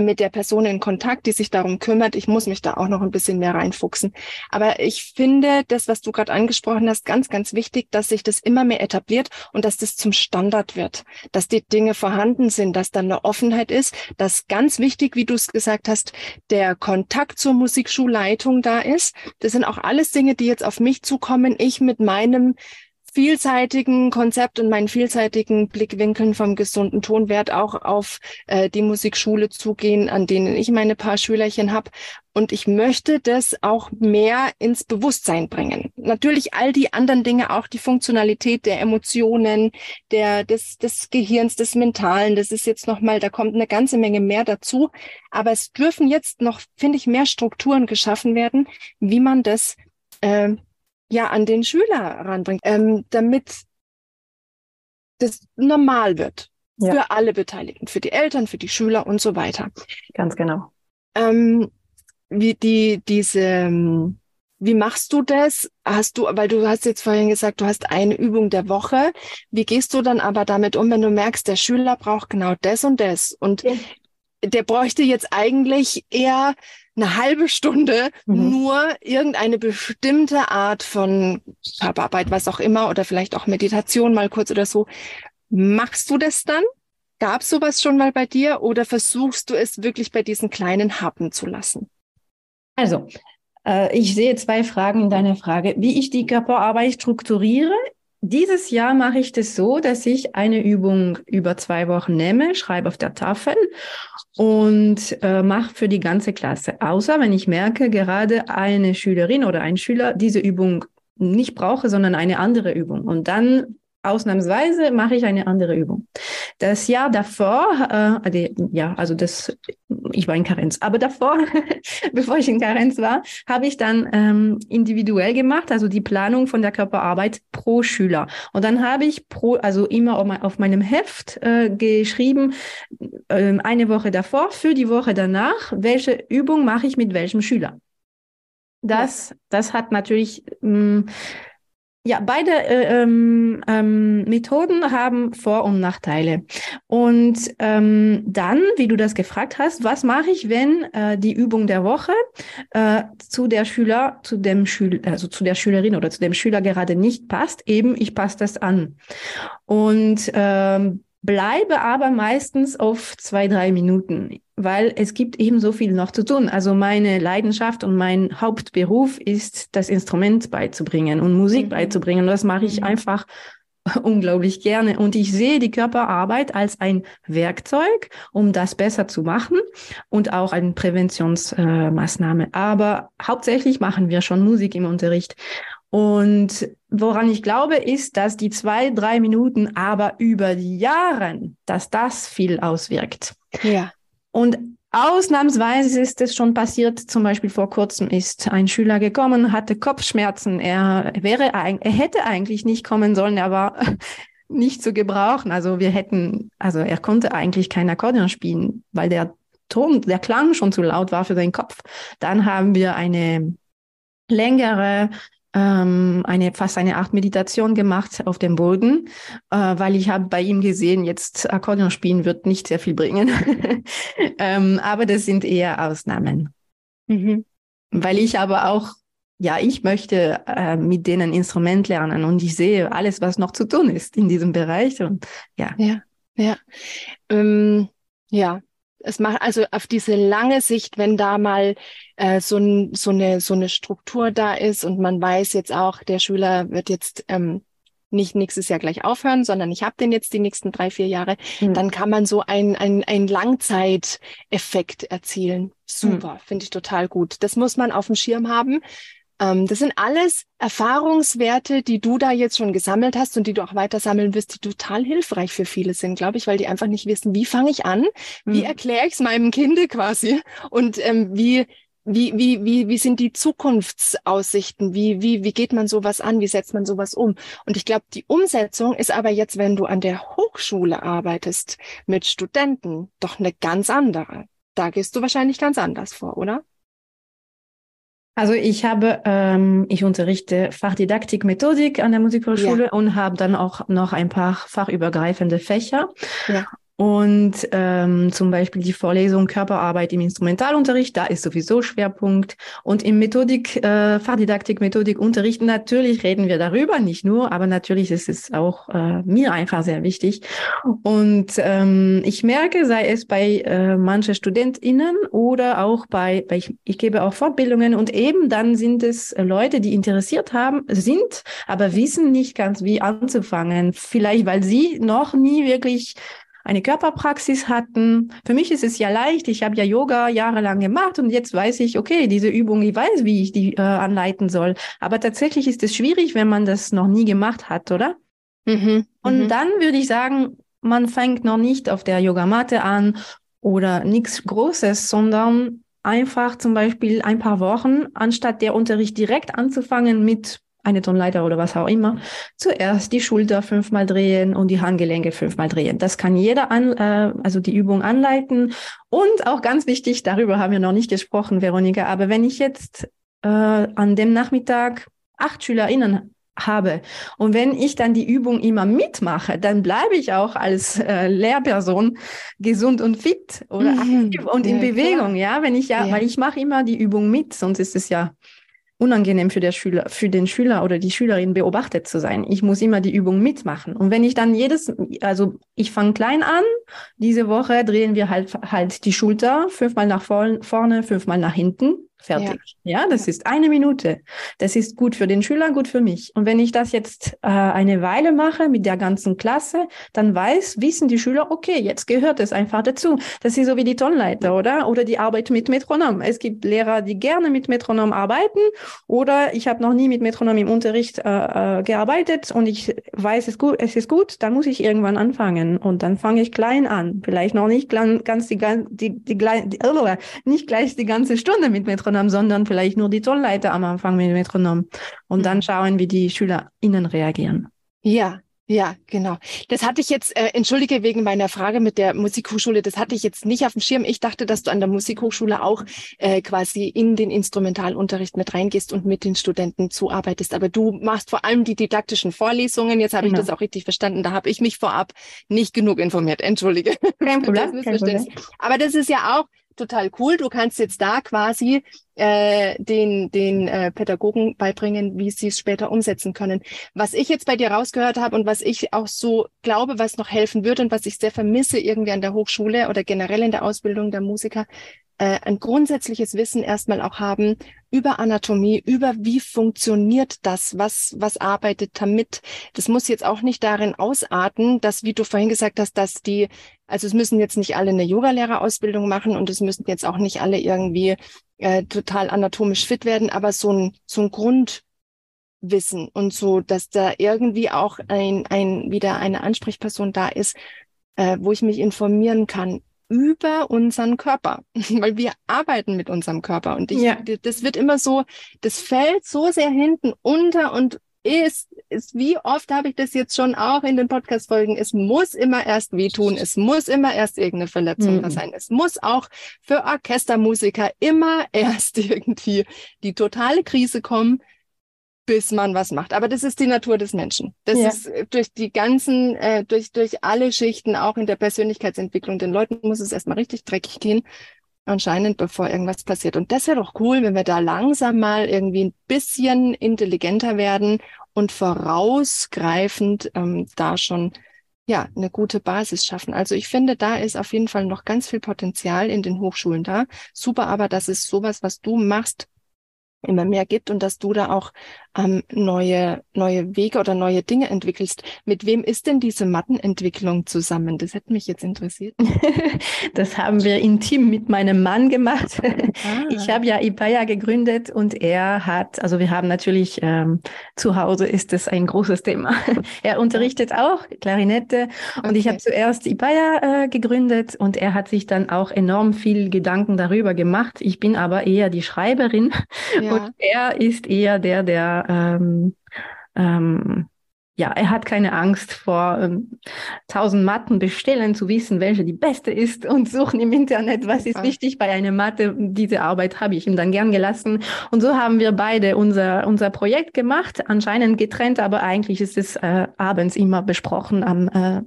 mit der Person in Kontakt, die sich darum kümmert. Ich muss mich da auch noch ein bisschen mehr reinfuchsen. Aber ich finde das, was du gerade angesprochen hast, ganz, ganz wichtig, dass sich das immer mehr etabliert und dass das zum Standard wird, dass die Dinge vorhanden sind, dass dann eine Offenheit ist, dass ganz wichtig, wie du es gesagt hast, der Kontakt zur Musikschulleitung da ist. Das sind auch alles Dinge, die jetzt auf mich zukommen. Ich mit meinem vielseitigen Konzept und meinen vielseitigen Blickwinkeln vom gesunden Tonwert auch auf äh, die Musikschule zugehen, an denen ich meine paar Schülerchen habe. Und ich möchte das auch mehr ins Bewusstsein bringen. Natürlich all die anderen Dinge, auch die Funktionalität der Emotionen, der, des, des Gehirns, des Mentalen, das ist jetzt nochmal, da kommt eine ganze Menge mehr dazu. Aber es dürfen jetzt noch, finde ich, mehr Strukturen geschaffen werden, wie man das äh, ja an den Schüler ranbringt, ähm, damit das normal wird ja. für alle Beteiligten, für die Eltern, für die Schüler und so weiter. Ganz genau. Ähm, wie die diese ähm, wie machst du das? Hast du, weil du hast jetzt vorhin gesagt, du hast eine Übung der Woche. Wie gehst du dann aber damit um, wenn du merkst, der Schüler braucht genau das und das und ja. der bräuchte jetzt eigentlich eher eine halbe Stunde mhm. nur irgendeine bestimmte Art von Körperarbeit, was auch immer, oder vielleicht auch Meditation mal kurz oder so. Machst du das dann? Gab es sowas schon mal bei dir oder versuchst du es wirklich bei diesen kleinen Happen zu lassen? Also, äh, ich sehe zwei Fragen in deiner Frage. Wie ich die Körperarbeit strukturiere, dieses Jahr mache ich das so, dass ich eine Übung über zwei Wochen nehme, schreibe auf der Tafel und äh, mache für die ganze Klasse. Außer wenn ich merke, gerade eine Schülerin oder ein Schüler diese Übung nicht brauche, sondern eine andere Übung. Und dann ausnahmsweise mache ich eine andere Übung. Das Jahr davor, äh, die, ja, also das, ich war in Karenz, aber davor, (laughs) bevor ich in Karenz war, habe ich dann ähm, individuell gemacht, also die Planung von der Körperarbeit pro Schüler. Und dann habe ich pro, also immer auf meinem Heft äh, geschrieben, äh, eine Woche davor, für die Woche danach, welche Übung mache ich mit welchem Schüler. Das, das hat natürlich mh, mm, ja, beide äh, ähm, ähm, Methoden haben Vor- und Nachteile. Und ähm, dann, wie du das gefragt hast, was mache ich, wenn äh, die Übung der Woche äh, zu der Schüler, zu dem Schüler, also zu der Schülerin oder zu dem Schüler gerade nicht passt? Eben, ich passe das an. Und ähm, bleibe aber meistens auf zwei, drei Minuten, weil es gibt eben so viel noch zu tun. Also meine Leidenschaft und mein Hauptberuf ist, das Instrument beizubringen und Musik mhm. beizubringen. Das mache ich mhm. einfach (laughs) unglaublich gerne. Und ich sehe die Körperarbeit als ein Werkzeug, um das besser zu machen und auch eine Präventionsmaßnahme. Äh, Aber hauptsächlich machen wir schon Musik im Unterricht. Und woran ich glaube, ist, dass die zwei, drei Minuten aber über die Jahre, dass das viel auswirkt. Ja. Und ausnahmsweise ist es schon passiert, zum Beispiel vor kurzem ist ein Schüler gekommen, hatte Kopfschmerzen. Er wäre, er hätte eigentlich nicht kommen sollen, er war (laughs) nicht zu gebrauchen. Also wir hätten, also er konnte eigentlich kein Akkordeon spielen, weil der Ton, der Klang schon zu laut war für seinen Kopf. Dann haben wir eine längere ähm, eine fast eine Art Meditation gemacht auf dem Boden, äh, weil ich habe bei ihm gesehen, jetzt Akkordeon spielen wird nicht sehr viel bringen. (laughs) ähm, aber das sind eher Ausnahmen. Mhm. Weil ich aber auch, ja, ich möchte äh, mit denen Instrument lernen und ich sehe alles, was noch zu tun ist in diesem Bereich und ja. Ja. Ja. Ähm, ja, es macht also auf diese lange Sicht, wenn da mal äh, so, ein, so, eine, so eine Struktur da ist und man weiß jetzt auch, der Schüler wird jetzt ähm, nicht nächstes Jahr gleich aufhören, sondern ich habe den jetzt die nächsten drei, vier Jahre, mhm. dann kann man so einen ein Langzeiteffekt erzielen. Super, mhm. finde ich total gut. Das muss man auf dem Schirm haben. Ähm, das sind alles Erfahrungswerte, die du da jetzt schon gesammelt hast und die du auch weiter sammeln wirst, die total hilfreich für viele sind, glaube ich, weil die einfach nicht wissen, wie fange ich an, wie mhm. erkläre ich es meinem Kinde quasi und ähm, wie wie, wie, wie, wie sind die Zukunftsaussichten? Wie, wie, wie geht man sowas an? Wie setzt man sowas um? Und ich glaube, die Umsetzung ist aber jetzt, wenn du an der Hochschule arbeitest mit Studenten, doch eine ganz andere. Da gehst du wahrscheinlich ganz anders vor, oder? Also ich habe, ähm, ich unterrichte Fachdidaktik, Methodik an der Musikhochschule ja. und habe dann auch noch ein paar fachübergreifende Fächer. Ja. Und ähm, zum Beispiel die Vorlesung Körperarbeit im Instrumentalunterricht, da ist sowieso Schwerpunkt. Und im Methodik, äh, Fachdidaktik, Methodikunterricht, natürlich reden wir darüber, nicht nur, aber natürlich ist es auch äh, mir einfach sehr wichtig. Und ähm, ich merke, sei es bei äh, manchen StudentInnen oder auch bei, bei ich, ich gebe auch Fortbildungen und eben dann sind es Leute, die interessiert haben, sind, aber wissen nicht ganz, wie anzufangen. Vielleicht, weil sie noch nie wirklich eine Körperpraxis hatten. Für mich ist es ja leicht. Ich habe ja Yoga jahrelang gemacht und jetzt weiß ich, okay, diese Übung, ich weiß, wie ich die äh, anleiten soll. Aber tatsächlich ist es schwierig, wenn man das noch nie gemacht hat, oder? Mhm, und mhm. dann würde ich sagen, man fängt noch nicht auf der Yogamatte an oder nichts Großes, sondern einfach zum Beispiel ein paar Wochen, anstatt der Unterricht direkt anzufangen mit eine Tonleiter oder was auch immer, zuerst die Schulter fünfmal drehen und die Handgelenke fünfmal drehen. Das kann jeder an, äh, also die Übung anleiten. Und auch ganz wichtig, darüber haben wir noch nicht gesprochen, Veronika, aber wenn ich jetzt äh, an dem Nachmittag acht SchülerInnen habe. Und wenn ich dann die Übung immer mitmache, dann bleibe ich auch als äh, Lehrperson gesund und fit oder mhm. aktiv und ja, in Bewegung, klar. ja, wenn ich ja, ja. weil ich mache immer die Übung mit, sonst ist es ja unangenehm für, Schüler, für den Schüler oder die Schülerin beobachtet zu sein. Ich muss immer die Übung mitmachen. Und wenn ich dann jedes, also ich fange klein an, diese Woche drehen wir halt, halt die Schulter fünfmal nach vorne, fünfmal nach hinten Fertig. Ja, ja das ja. ist eine Minute. Das ist gut für den Schüler, gut für mich. Und wenn ich das jetzt äh, eine Weile mache mit der ganzen Klasse, dann weiß, wissen die Schüler, okay, jetzt gehört es einfach dazu. Das ist so wie die Tonleiter, oder? Oder die Arbeit mit Metronom. Es gibt Lehrer, die gerne mit Metronom arbeiten. Oder ich habe noch nie mit Metronom im Unterricht äh, äh, gearbeitet und ich weiß, es, gut, es ist gut, dann muss ich irgendwann anfangen. Und dann fange ich klein an. Vielleicht noch nicht ganz die, die, die, die, die nicht gleich die ganze Stunde mit Metronom Metronom, sondern vielleicht nur die Tonleiter am Anfang mit Metronom und mhm. dann schauen, wie die SchülerInnen reagieren. Ja, ja, genau. Das hatte ich jetzt, äh, entschuldige wegen meiner Frage mit der Musikhochschule, das hatte ich jetzt nicht auf dem Schirm. Ich dachte, dass du an der Musikhochschule auch äh, quasi in den Instrumentalunterricht mit reingehst und mit den Studenten zuarbeitest. Aber du machst vor allem die didaktischen Vorlesungen. Jetzt habe genau. ich das auch richtig verstanden. Da habe ich mich vorab nicht genug informiert. Entschuldige. Kein (laughs) Problem. Kein Problem. Aber das ist ja auch, total cool. Du kannst jetzt da quasi äh, den, den äh, Pädagogen beibringen, wie sie es später umsetzen können. Was ich jetzt bei dir rausgehört habe und was ich auch so glaube, was noch helfen würde und was ich sehr vermisse irgendwie an der Hochschule oder generell in der Ausbildung der Musiker, äh, ein grundsätzliches Wissen erstmal auch haben über Anatomie, über wie funktioniert das, was, was arbeitet damit. Das muss jetzt auch nicht darin ausarten, dass, wie du vorhin gesagt hast, dass die, also es müssen jetzt nicht alle eine Yogalehrerausbildung machen und es müssen jetzt auch nicht alle irgendwie äh, total anatomisch fit werden, aber so ein, so ein Grundwissen und so, dass da irgendwie auch ein, ein, wieder eine Ansprechperson da ist, äh, wo ich mich informieren kann über unseren Körper, (laughs) weil wir arbeiten mit unserem Körper. Und ich, ja. das wird immer so, das fällt so sehr hinten unter und ist, ist, wie oft habe ich das jetzt schon auch in den Podcast-Folgen, es muss immer erst wehtun, es muss immer erst irgendeine Verletzung mhm. sein. Es muss auch für Orchestermusiker immer (laughs) erst irgendwie die totale Krise kommen, bis man was macht. Aber das ist die Natur des Menschen. Das ja. ist äh, durch die ganzen, äh, durch, durch alle Schichten, auch in der Persönlichkeitsentwicklung. Den Leuten muss es erstmal richtig dreckig gehen, anscheinend, bevor irgendwas passiert. Und das wäre doch cool, wenn wir da langsam mal irgendwie ein bisschen intelligenter werden und vorausgreifend ähm, da schon ja, eine gute Basis schaffen. Also ich finde, da ist auf jeden Fall noch ganz viel Potenzial in den Hochschulen da. Super, aber das ist sowas, was du machst, immer mehr gibt und dass du da auch ähm, neue, neue Wege oder neue Dinge entwickelst. Mit wem ist denn diese Mattenentwicklung zusammen? Das hätte mich jetzt interessiert. (laughs) das haben wir intim mit meinem Mann gemacht. Ah. Ich habe ja Ipaya gegründet und er hat, also wir haben natürlich ähm, zu Hause ist es ein großes Thema. (laughs) er unterrichtet auch Klarinette und okay. ich habe zuerst Ipaya äh, gegründet und er hat sich dann auch enorm viel Gedanken darüber gemacht. Ich bin aber eher die Schreiberin ja. und er ist eher der, der ähm, ähm, ja, er hat keine Angst vor ähm, tausend Matten bestellen, zu wissen, welche die beste ist und suchen im Internet, was ist wichtig bei einer Matte. Diese Arbeit habe ich ihm dann gern gelassen. Und so haben wir beide unser, unser Projekt gemacht, anscheinend getrennt, aber eigentlich ist es äh, abends immer besprochen am äh,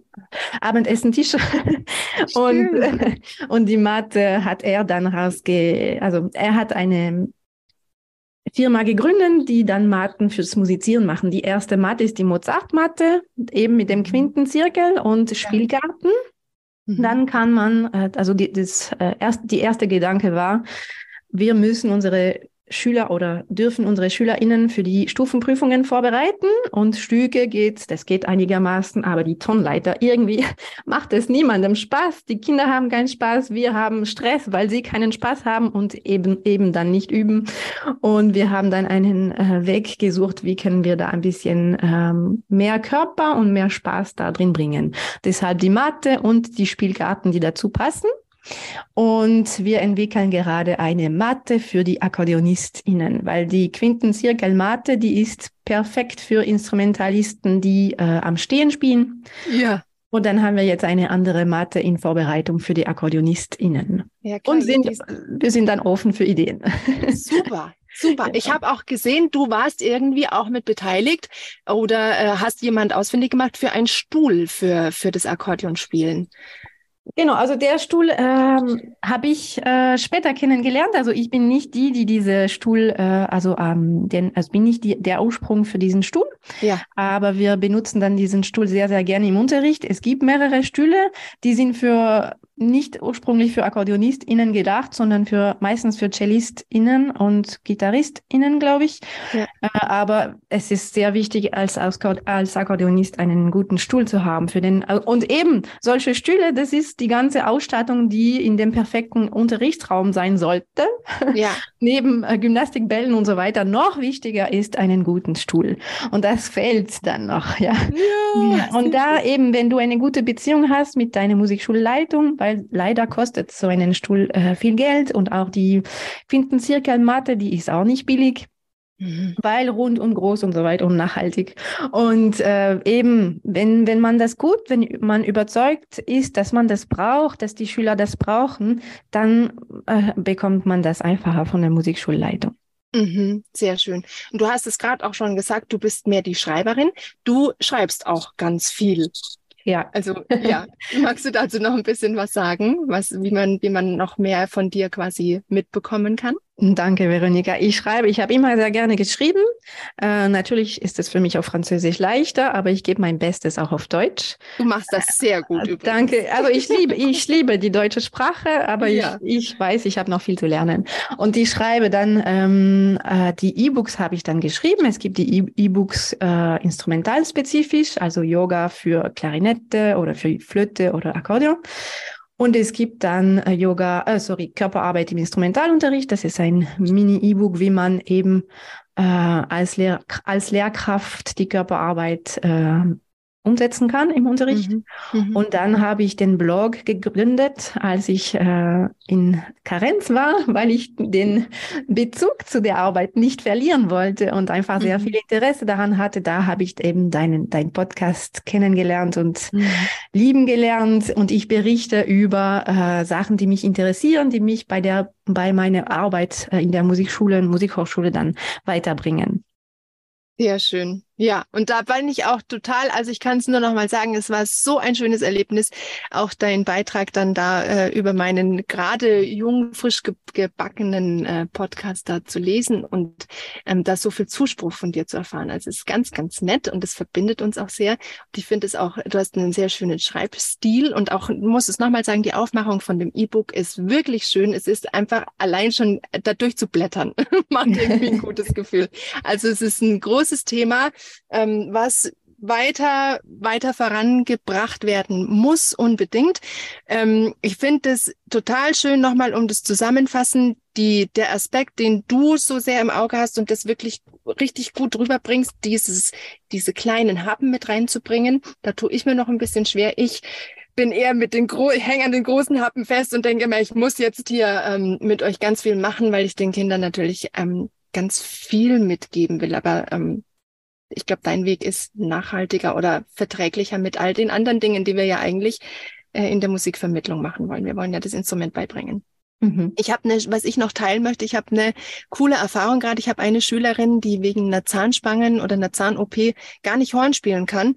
Abendessentisch. (laughs) und, äh, (laughs) und die Matte hat er dann rausge, also er hat eine Firma gegründet, die dann Matten fürs Musizieren machen. Die erste Matte ist die Mozart-Matte, eben mit dem mhm. Quintenzirkel und Spielgarten. Mhm. Dann kann man, äh, also die, das, äh, erst, die erste Gedanke war, wir müssen unsere Schüler oder dürfen unsere SchülerInnen für die Stufenprüfungen vorbereiten und Stücke geht, das geht einigermaßen, aber die Tonleiter irgendwie (laughs) macht es niemandem Spaß. Die Kinder haben keinen Spaß, wir haben Stress, weil sie keinen Spaß haben und eben, eben dann nicht üben. Und wir haben dann einen äh, Weg gesucht, wie können wir da ein bisschen ähm, mehr Körper und mehr Spaß da drin bringen. Deshalb die Mathe und die Spielgarten, die dazu passen. Und wir entwickeln gerade eine Matte für die AkkordeonistInnen, weil die Quintenzirkelmatte, die ist perfekt für Instrumentalisten, die äh, am Stehen spielen. Ja. Und dann haben wir jetzt eine andere Matte in Vorbereitung für die AkkordeonistInnen. Ja, klar, Und sind, wir sind dann offen für Ideen. Super. Super. (laughs) Ich habe auch gesehen, du warst irgendwie auch mit beteiligt oder äh, hast jemand ausfindig gemacht für einen Stuhl für, für das Akkordeonspielen. Genau, also der Stuhl ähm, habe ich äh, später kennengelernt. Also ich bin nicht die, die diese Stuhl, äh, also ähm, den, also bin nicht die, der Ursprung für diesen Stuhl. Ja. Aber wir benutzen dann diesen Stuhl sehr, sehr gerne im Unterricht. Es gibt mehrere Stühle, die sind für nicht ursprünglich für AkkordeonistInnen gedacht, sondern für meistens für CellistInnen und GitarristInnen, glaube ich. Ja. Äh, aber es ist sehr wichtig, als, als Akkordeonist einen guten Stuhl zu haben für den. Äh, und eben solche Stühle, das ist die ganze Ausstattung, die in dem perfekten Unterrichtsraum sein sollte. Ja. (laughs) Neben äh, Gymnastikbällen und so weiter. Noch wichtiger ist einen guten Stuhl. Und das fehlt dann noch, ja. ja, ja. (laughs) Und da eben, wenn du eine gute Beziehung hast mit deiner Musikschulleitung, weil weil leider kostet so einen Stuhl äh, viel Geld und auch die Quintenzirkelmatte, die ist auch nicht billig. Mhm. Weil rund und groß und so weiter und nachhaltig. Und äh, eben, wenn, wenn man das gut, wenn man überzeugt ist, dass man das braucht, dass die Schüler das brauchen, dann äh, bekommt man das einfacher von der Musikschulleitung. Mhm, sehr schön. Und du hast es gerade auch schon gesagt, du bist mehr die Schreiberin. Du schreibst auch ganz viel. Ja. Also ja, magst du dazu noch ein bisschen was sagen, was, wie man, wie man noch mehr von dir quasi mitbekommen kann? Danke, Veronika. Ich schreibe, ich habe immer sehr gerne geschrieben. Äh, natürlich ist es für mich auf Französisch leichter, aber ich gebe mein Bestes auch auf Deutsch. Du machst das sehr gut. Äh, danke. Also ich liebe, ich liebe die deutsche Sprache, aber ja. ich, ich weiß, ich habe noch viel zu lernen. Und ich schreibe dann, ähm, äh, die E-Books habe ich dann geschrieben. Es gibt die E-Books äh, instrumentalspezifisch, also Yoga für Klarinette oder für Flöte oder Akkordeon. Und es gibt dann äh, Yoga, äh, sorry, Körperarbeit im Instrumentalunterricht. Das ist ein Mini-E-Book, wie man eben äh, als, Lehr als Lehrkraft die Körperarbeit äh, umsetzen kann im Unterricht. Mhm. Mhm. Und dann habe ich den Blog gegründet, als ich äh, in Karenz war, weil ich den Bezug zu der Arbeit nicht verlieren wollte und einfach sehr mhm. viel Interesse daran hatte. Da habe ich eben deinen dein Podcast kennengelernt und mhm. lieben gelernt. Und ich berichte über äh, Sachen, die mich interessieren, die mich bei der bei meiner Arbeit äh, in der Musikschule und Musikhochschule dann weiterbringen. Sehr schön. Ja, und da bin ich auch total, also ich kann es nur noch mal sagen, es war so ein schönes Erlebnis, auch dein Beitrag dann da äh, über meinen gerade jung, frisch ge gebackenen äh, Podcast da zu lesen und ähm, da so viel Zuspruch von dir zu erfahren. Also es ist ganz, ganz nett und es verbindet uns auch sehr. Und ich finde es auch, du hast einen sehr schönen Schreibstil und auch, muss es nochmal sagen, die Aufmachung von dem E-Book ist wirklich schön. Es ist einfach allein schon da durchzublättern, (laughs) macht irgendwie ein gutes Gefühl. Also es ist ein großes Thema ähm, was weiter, weiter vorangebracht werden muss, unbedingt. Ähm, ich finde es total schön, nochmal um das zusammenfassen, die, der Aspekt, den du so sehr im Auge hast und das wirklich richtig gut rüberbringst, dieses, diese kleinen Happen mit reinzubringen. Da tue ich mir noch ein bisschen schwer. Ich bin eher mit den Gro häng an den großen Happen fest und denke immer, ich muss jetzt hier ähm, mit euch ganz viel machen, weil ich den Kindern natürlich ähm, ganz viel mitgeben will. Aber ähm, ich glaube, dein Weg ist nachhaltiger oder verträglicher mit all den anderen Dingen, die wir ja eigentlich äh, in der Musikvermittlung machen wollen. Wir wollen ja das Instrument beibringen. Mhm. Ich habe eine, was ich noch teilen möchte, ich habe eine coole Erfahrung gerade. Ich habe eine Schülerin, die wegen einer Zahnspangen oder einer Zahn-OP gar nicht Horn spielen kann.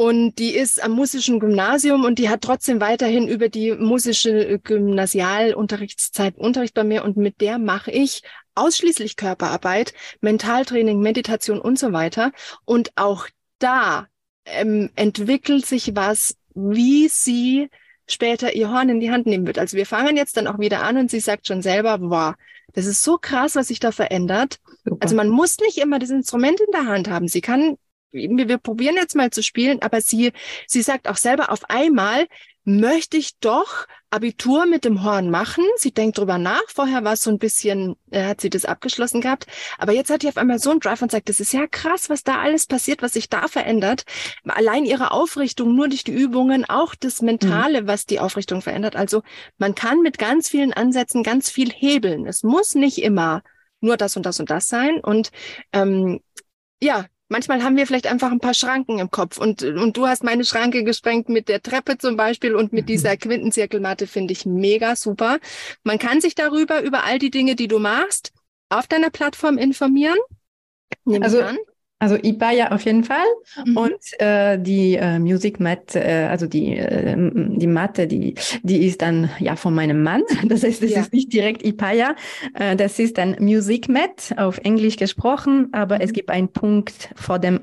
Und die ist am musischen Gymnasium und die hat trotzdem weiterhin über die musische Gymnasialunterrichtszeit Unterricht bei mir und mit der mache ich ausschließlich Körperarbeit, Mentaltraining, Meditation und so weiter. Und auch da ähm, entwickelt sich was, wie sie später ihr Horn in die Hand nehmen wird. Also wir fangen jetzt dann auch wieder an und sie sagt schon selber, boah, das ist so krass, was sich da verändert. Super. Also man muss nicht immer das Instrument in der Hand haben. Sie kann wir, probieren jetzt mal zu spielen, aber sie, sie sagt auch selber, auf einmal möchte ich doch Abitur mit dem Horn machen. Sie denkt drüber nach. Vorher war es so ein bisschen, äh, hat sie das abgeschlossen gehabt. Aber jetzt hat sie auf einmal so einen Drive und sagt, das ist ja krass, was da alles passiert, was sich da verändert. Allein ihre Aufrichtung, nur durch die Übungen, auch das Mentale, mhm. was die Aufrichtung verändert. Also man kann mit ganz vielen Ansätzen ganz viel hebeln. Es muss nicht immer nur das und das und das sein. Und ähm, ja, manchmal haben wir vielleicht einfach ein paar Schranken im Kopf und, und du hast meine Schranke gesprengt mit der Treppe zum Beispiel und mit dieser Quintenzirkelmatte finde ich mega super. Man kann sich darüber, über all die Dinge, die du machst, auf deiner Plattform informieren. Nehm also, an. Also Ipaya auf jeden Fall mhm. und äh, die äh, Music Mat, äh, also die äh, die Matte, die die ist dann ja von meinem Mann. (laughs) Das heißt, das ja. ist nicht direkt Ipaya, äh, das ist dann Music Mat auf Englisch gesprochen, aber es mhm. gibt einen Punkt vor dem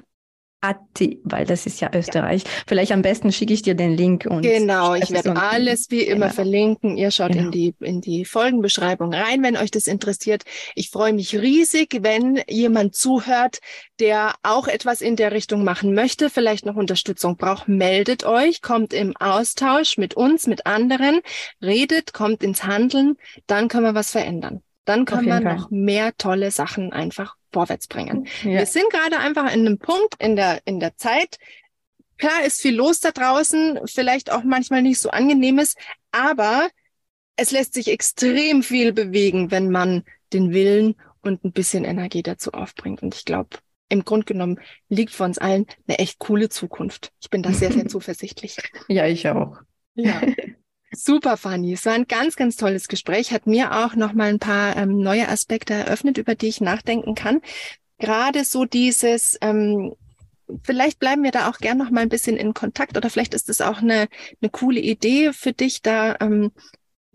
Atti, weil das ist ja Österreich. Ja. Vielleicht am besten schicke ich dir den Link und genau, ich werde alles wie immer genau. verlinken. Ihr schaut genau. in die in die Folgenbeschreibung rein, wenn euch das interessiert. Ich freue mich riesig, wenn jemand zuhört, der auch etwas in der Richtung machen möchte, vielleicht noch Unterstützung braucht, meldet euch, kommt im Austausch mit uns, mit anderen, redet, kommt ins Handeln, dann können wir was verändern. Dann können wir Fall. noch mehr tolle Sachen einfach vorwärts bringen. Ja. Wir sind gerade einfach in einem Punkt in der, in der Zeit. Klar ist viel los da draußen, vielleicht auch manchmal nicht so angenehmes, aber es lässt sich extrem viel bewegen, wenn man den Willen und ein bisschen Energie dazu aufbringt. Und ich glaube, im Grunde genommen liegt vor uns allen eine echt coole Zukunft. Ich bin da sehr, sehr (laughs) zuversichtlich. Ja, ich auch. Ja. (laughs) Super, Fanny. Es war ein ganz, ganz tolles Gespräch. Hat mir auch noch mal ein paar ähm, neue Aspekte eröffnet, über die ich nachdenken kann. Gerade so dieses, ähm, vielleicht bleiben wir da auch gern noch mal ein bisschen in Kontakt oder vielleicht ist es auch eine, eine coole Idee für dich, da ähm,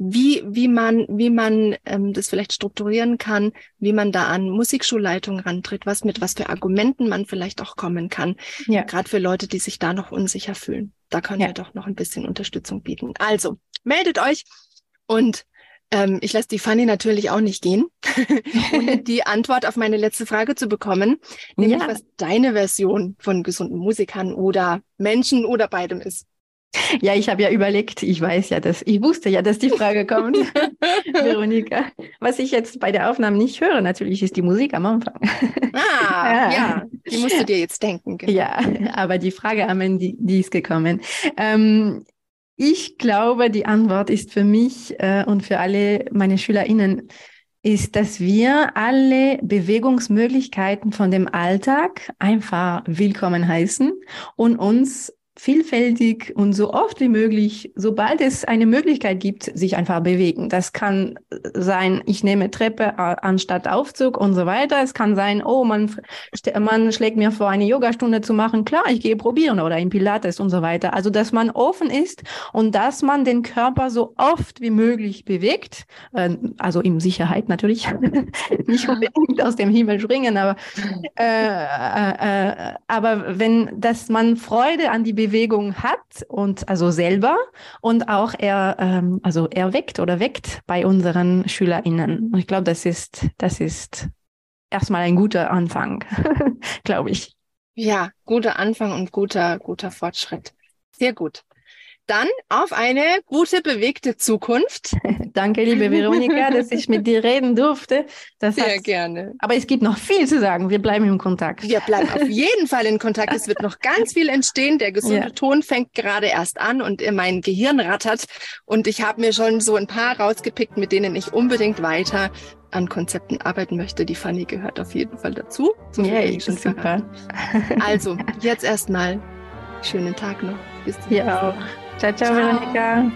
wie, wie man, wie man ähm, das vielleicht strukturieren kann, wie man da an Musikschulleitung rantritt, was mit was für Argumenten man vielleicht auch kommen kann. Ja. Gerade für Leute, die sich da noch unsicher fühlen. Da können ja. wir doch noch ein bisschen Unterstützung bieten. Also, meldet euch und ähm, ich lasse die Fanny natürlich auch nicht gehen, (laughs) ohne die Antwort auf meine letzte Frage zu bekommen, nämlich ja. was deine Version von gesunden Musikern oder Menschen oder beidem ist. Ja, ich habe ja überlegt, ich weiß ja, dass ich wusste ja, dass die Frage kommt, (laughs) Veronika. Was ich jetzt bei der Aufnahme nicht höre, natürlich ist die Musik am Anfang. Ah, (laughs) ja, ja. die musst du dir jetzt denken. Genau. Ja, aber die Frage am Ende, die, ist gekommen. Ähm, ich glaube, die Antwort ist für mich äh, und für alle meine SchülerInnen, ist, dass wir alle Bewegungsmöglichkeiten von dem Alltag einfach willkommen heißen und uns vielfältig und so oft wie möglich, sobald es eine Möglichkeit gibt, sich einfach bewegen. Das kann sein, ich nehme Treppe anstatt Aufzug und so weiter. Es kann sein, oh, man, man schlägt mir vor, eine Yogastunde zu machen. Klar, ich gehe probieren oder in Pilates und so weiter. Also, dass man offen ist und dass man den Körper so oft wie möglich bewegt. Äh, also in Sicherheit natürlich. (laughs) Nicht unbedingt aus dem Himmel springen, aber, äh, äh, äh, aber wenn, dass man Freude an die Bewegung Bewegung hat und also selber und auch er ähm, also erweckt oder weckt bei unseren SchülerInnen. Und ich glaube, das ist, das ist erstmal ein guter Anfang, (laughs) glaube ich. Ja, guter Anfang und guter, guter Fortschritt. Sehr gut. Dann auf eine gute, bewegte Zukunft. (laughs) Danke, liebe Veronika, dass ich mit dir reden durfte. Das Sehr hat... gerne. Aber es gibt noch viel zu sagen. Wir bleiben im Kontakt. Wir bleiben auf jeden Fall in Kontakt. Es wird noch ganz viel entstehen. Der gesunde ja. Ton fängt gerade erst an und mein Gehirn rattert. Und ich habe mir schon so ein paar rausgepickt, mit denen ich unbedingt weiter an Konzepten arbeiten möchte. Die Fanny gehört auf jeden Fall dazu. So ja, ich schon super. Also, (laughs) jetzt erstmal schönen Tag noch. Bis zum nächsten Mal. Ciao, ciao, ciao, Veronika.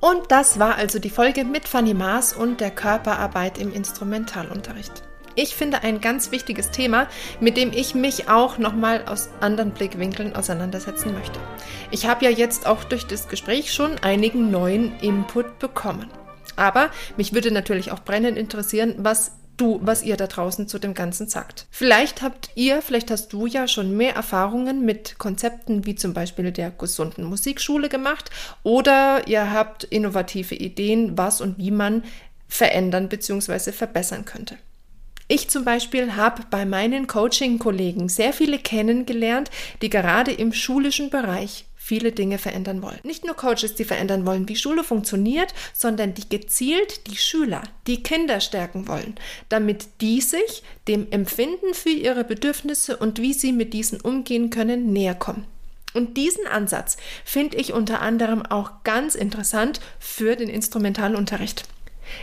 Und das war also die Folge mit Fanny Maas und der Körperarbeit im Instrumentalunterricht. Ich finde ein ganz wichtiges Thema, mit dem ich mich auch nochmal aus anderen Blickwinkeln auseinandersetzen möchte. Ich habe ja jetzt auch durch das Gespräch schon einigen neuen Input bekommen. Aber mich würde natürlich auch brennend interessieren, was du, was ihr da draußen zu dem Ganzen sagt. Vielleicht habt ihr, vielleicht hast du ja schon mehr Erfahrungen mit Konzepten wie zum Beispiel der gesunden Musikschule gemacht oder ihr habt innovative Ideen, was und wie man verändern bzw. verbessern könnte. Ich zum Beispiel habe bei meinen Coaching-Kollegen sehr viele kennengelernt, die gerade im schulischen Bereich viele Dinge verändern wollen. Nicht nur Coaches, die verändern wollen, wie Schule funktioniert, sondern die gezielt die Schüler, die Kinder stärken wollen, damit die sich dem Empfinden für ihre Bedürfnisse und wie sie mit diesen umgehen können, näher kommen. Und diesen Ansatz finde ich unter anderem auch ganz interessant für den Instrumentalunterricht.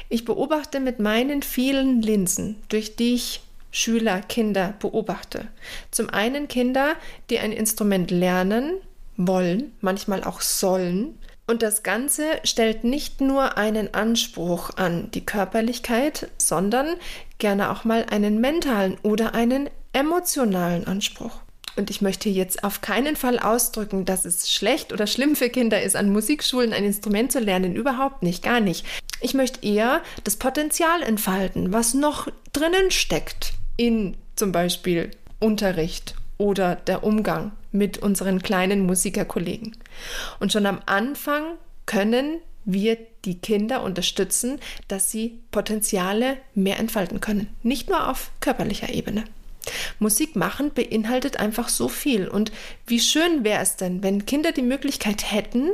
Ich beobachte mit meinen vielen Linsen, durch die ich Schüler, Kinder beobachte. Zum einen Kinder, die ein Instrument lernen, wollen, manchmal auch sollen. Und das Ganze stellt nicht nur einen Anspruch an die Körperlichkeit, sondern gerne auch mal einen mentalen oder einen emotionalen Anspruch. Und ich möchte jetzt auf keinen Fall ausdrücken, dass es schlecht oder schlimm für Kinder ist, an Musikschulen ein Instrument zu lernen. Überhaupt nicht, gar nicht. Ich möchte eher das Potenzial entfalten, was noch drinnen steckt in zum Beispiel Unterricht oder der Umgang mit unseren kleinen Musikerkollegen. Und schon am Anfang können wir die Kinder unterstützen, dass sie Potenziale mehr entfalten können, nicht nur auf körperlicher Ebene. Musik machen beinhaltet einfach so viel. Und wie schön wäre es denn, wenn Kinder die Möglichkeit hätten,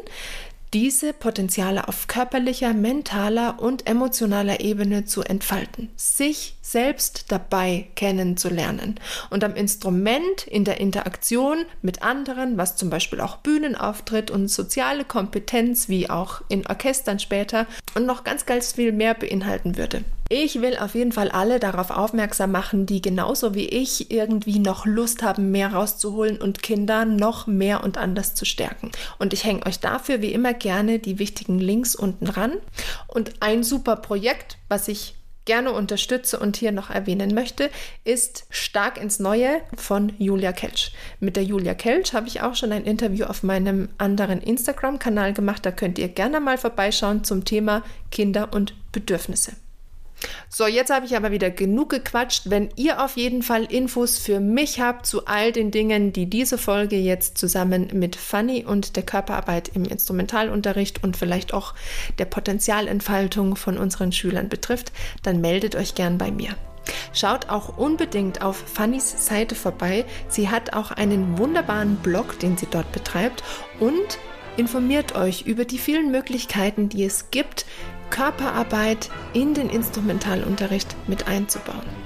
diese Potenziale auf körperlicher, mentaler und emotionaler Ebene zu entfalten, sich selbst dabei kennenzulernen und am Instrument in der Interaktion mit anderen, was zum Beispiel auch Bühnenauftritt und soziale Kompetenz wie auch in Orchestern später und noch ganz, ganz viel mehr beinhalten würde. Ich will auf jeden Fall alle darauf aufmerksam machen, die genauso wie ich irgendwie noch Lust haben, mehr rauszuholen und Kinder noch mehr und anders zu stärken. Und ich hänge euch dafür wie immer gerne die wichtigen Links unten ran. Und ein super Projekt, was ich gerne unterstütze und hier noch erwähnen möchte, ist Stark ins Neue von Julia Kelch. Mit der Julia Kelch habe ich auch schon ein Interview auf meinem anderen Instagram-Kanal gemacht. Da könnt ihr gerne mal vorbeischauen zum Thema Kinder und Bedürfnisse. So, jetzt habe ich aber wieder genug gequatscht. Wenn ihr auf jeden Fall Infos für mich habt zu all den Dingen, die diese Folge jetzt zusammen mit Fanny und der Körperarbeit im Instrumentalunterricht und vielleicht auch der Potenzialentfaltung von unseren Schülern betrifft, dann meldet euch gern bei mir. Schaut auch unbedingt auf Fannys Seite vorbei. Sie hat auch einen wunderbaren Blog, den sie dort betreibt und informiert euch über die vielen Möglichkeiten, die es gibt, Körperarbeit in den Instrumentalunterricht mit einzubauen.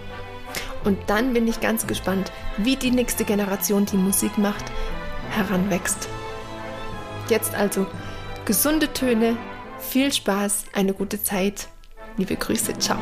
Und dann bin ich ganz gespannt, wie die nächste Generation, die Musik macht, heranwächst. Jetzt also gesunde Töne, viel Spaß, eine gute Zeit. Liebe Grüße, ciao.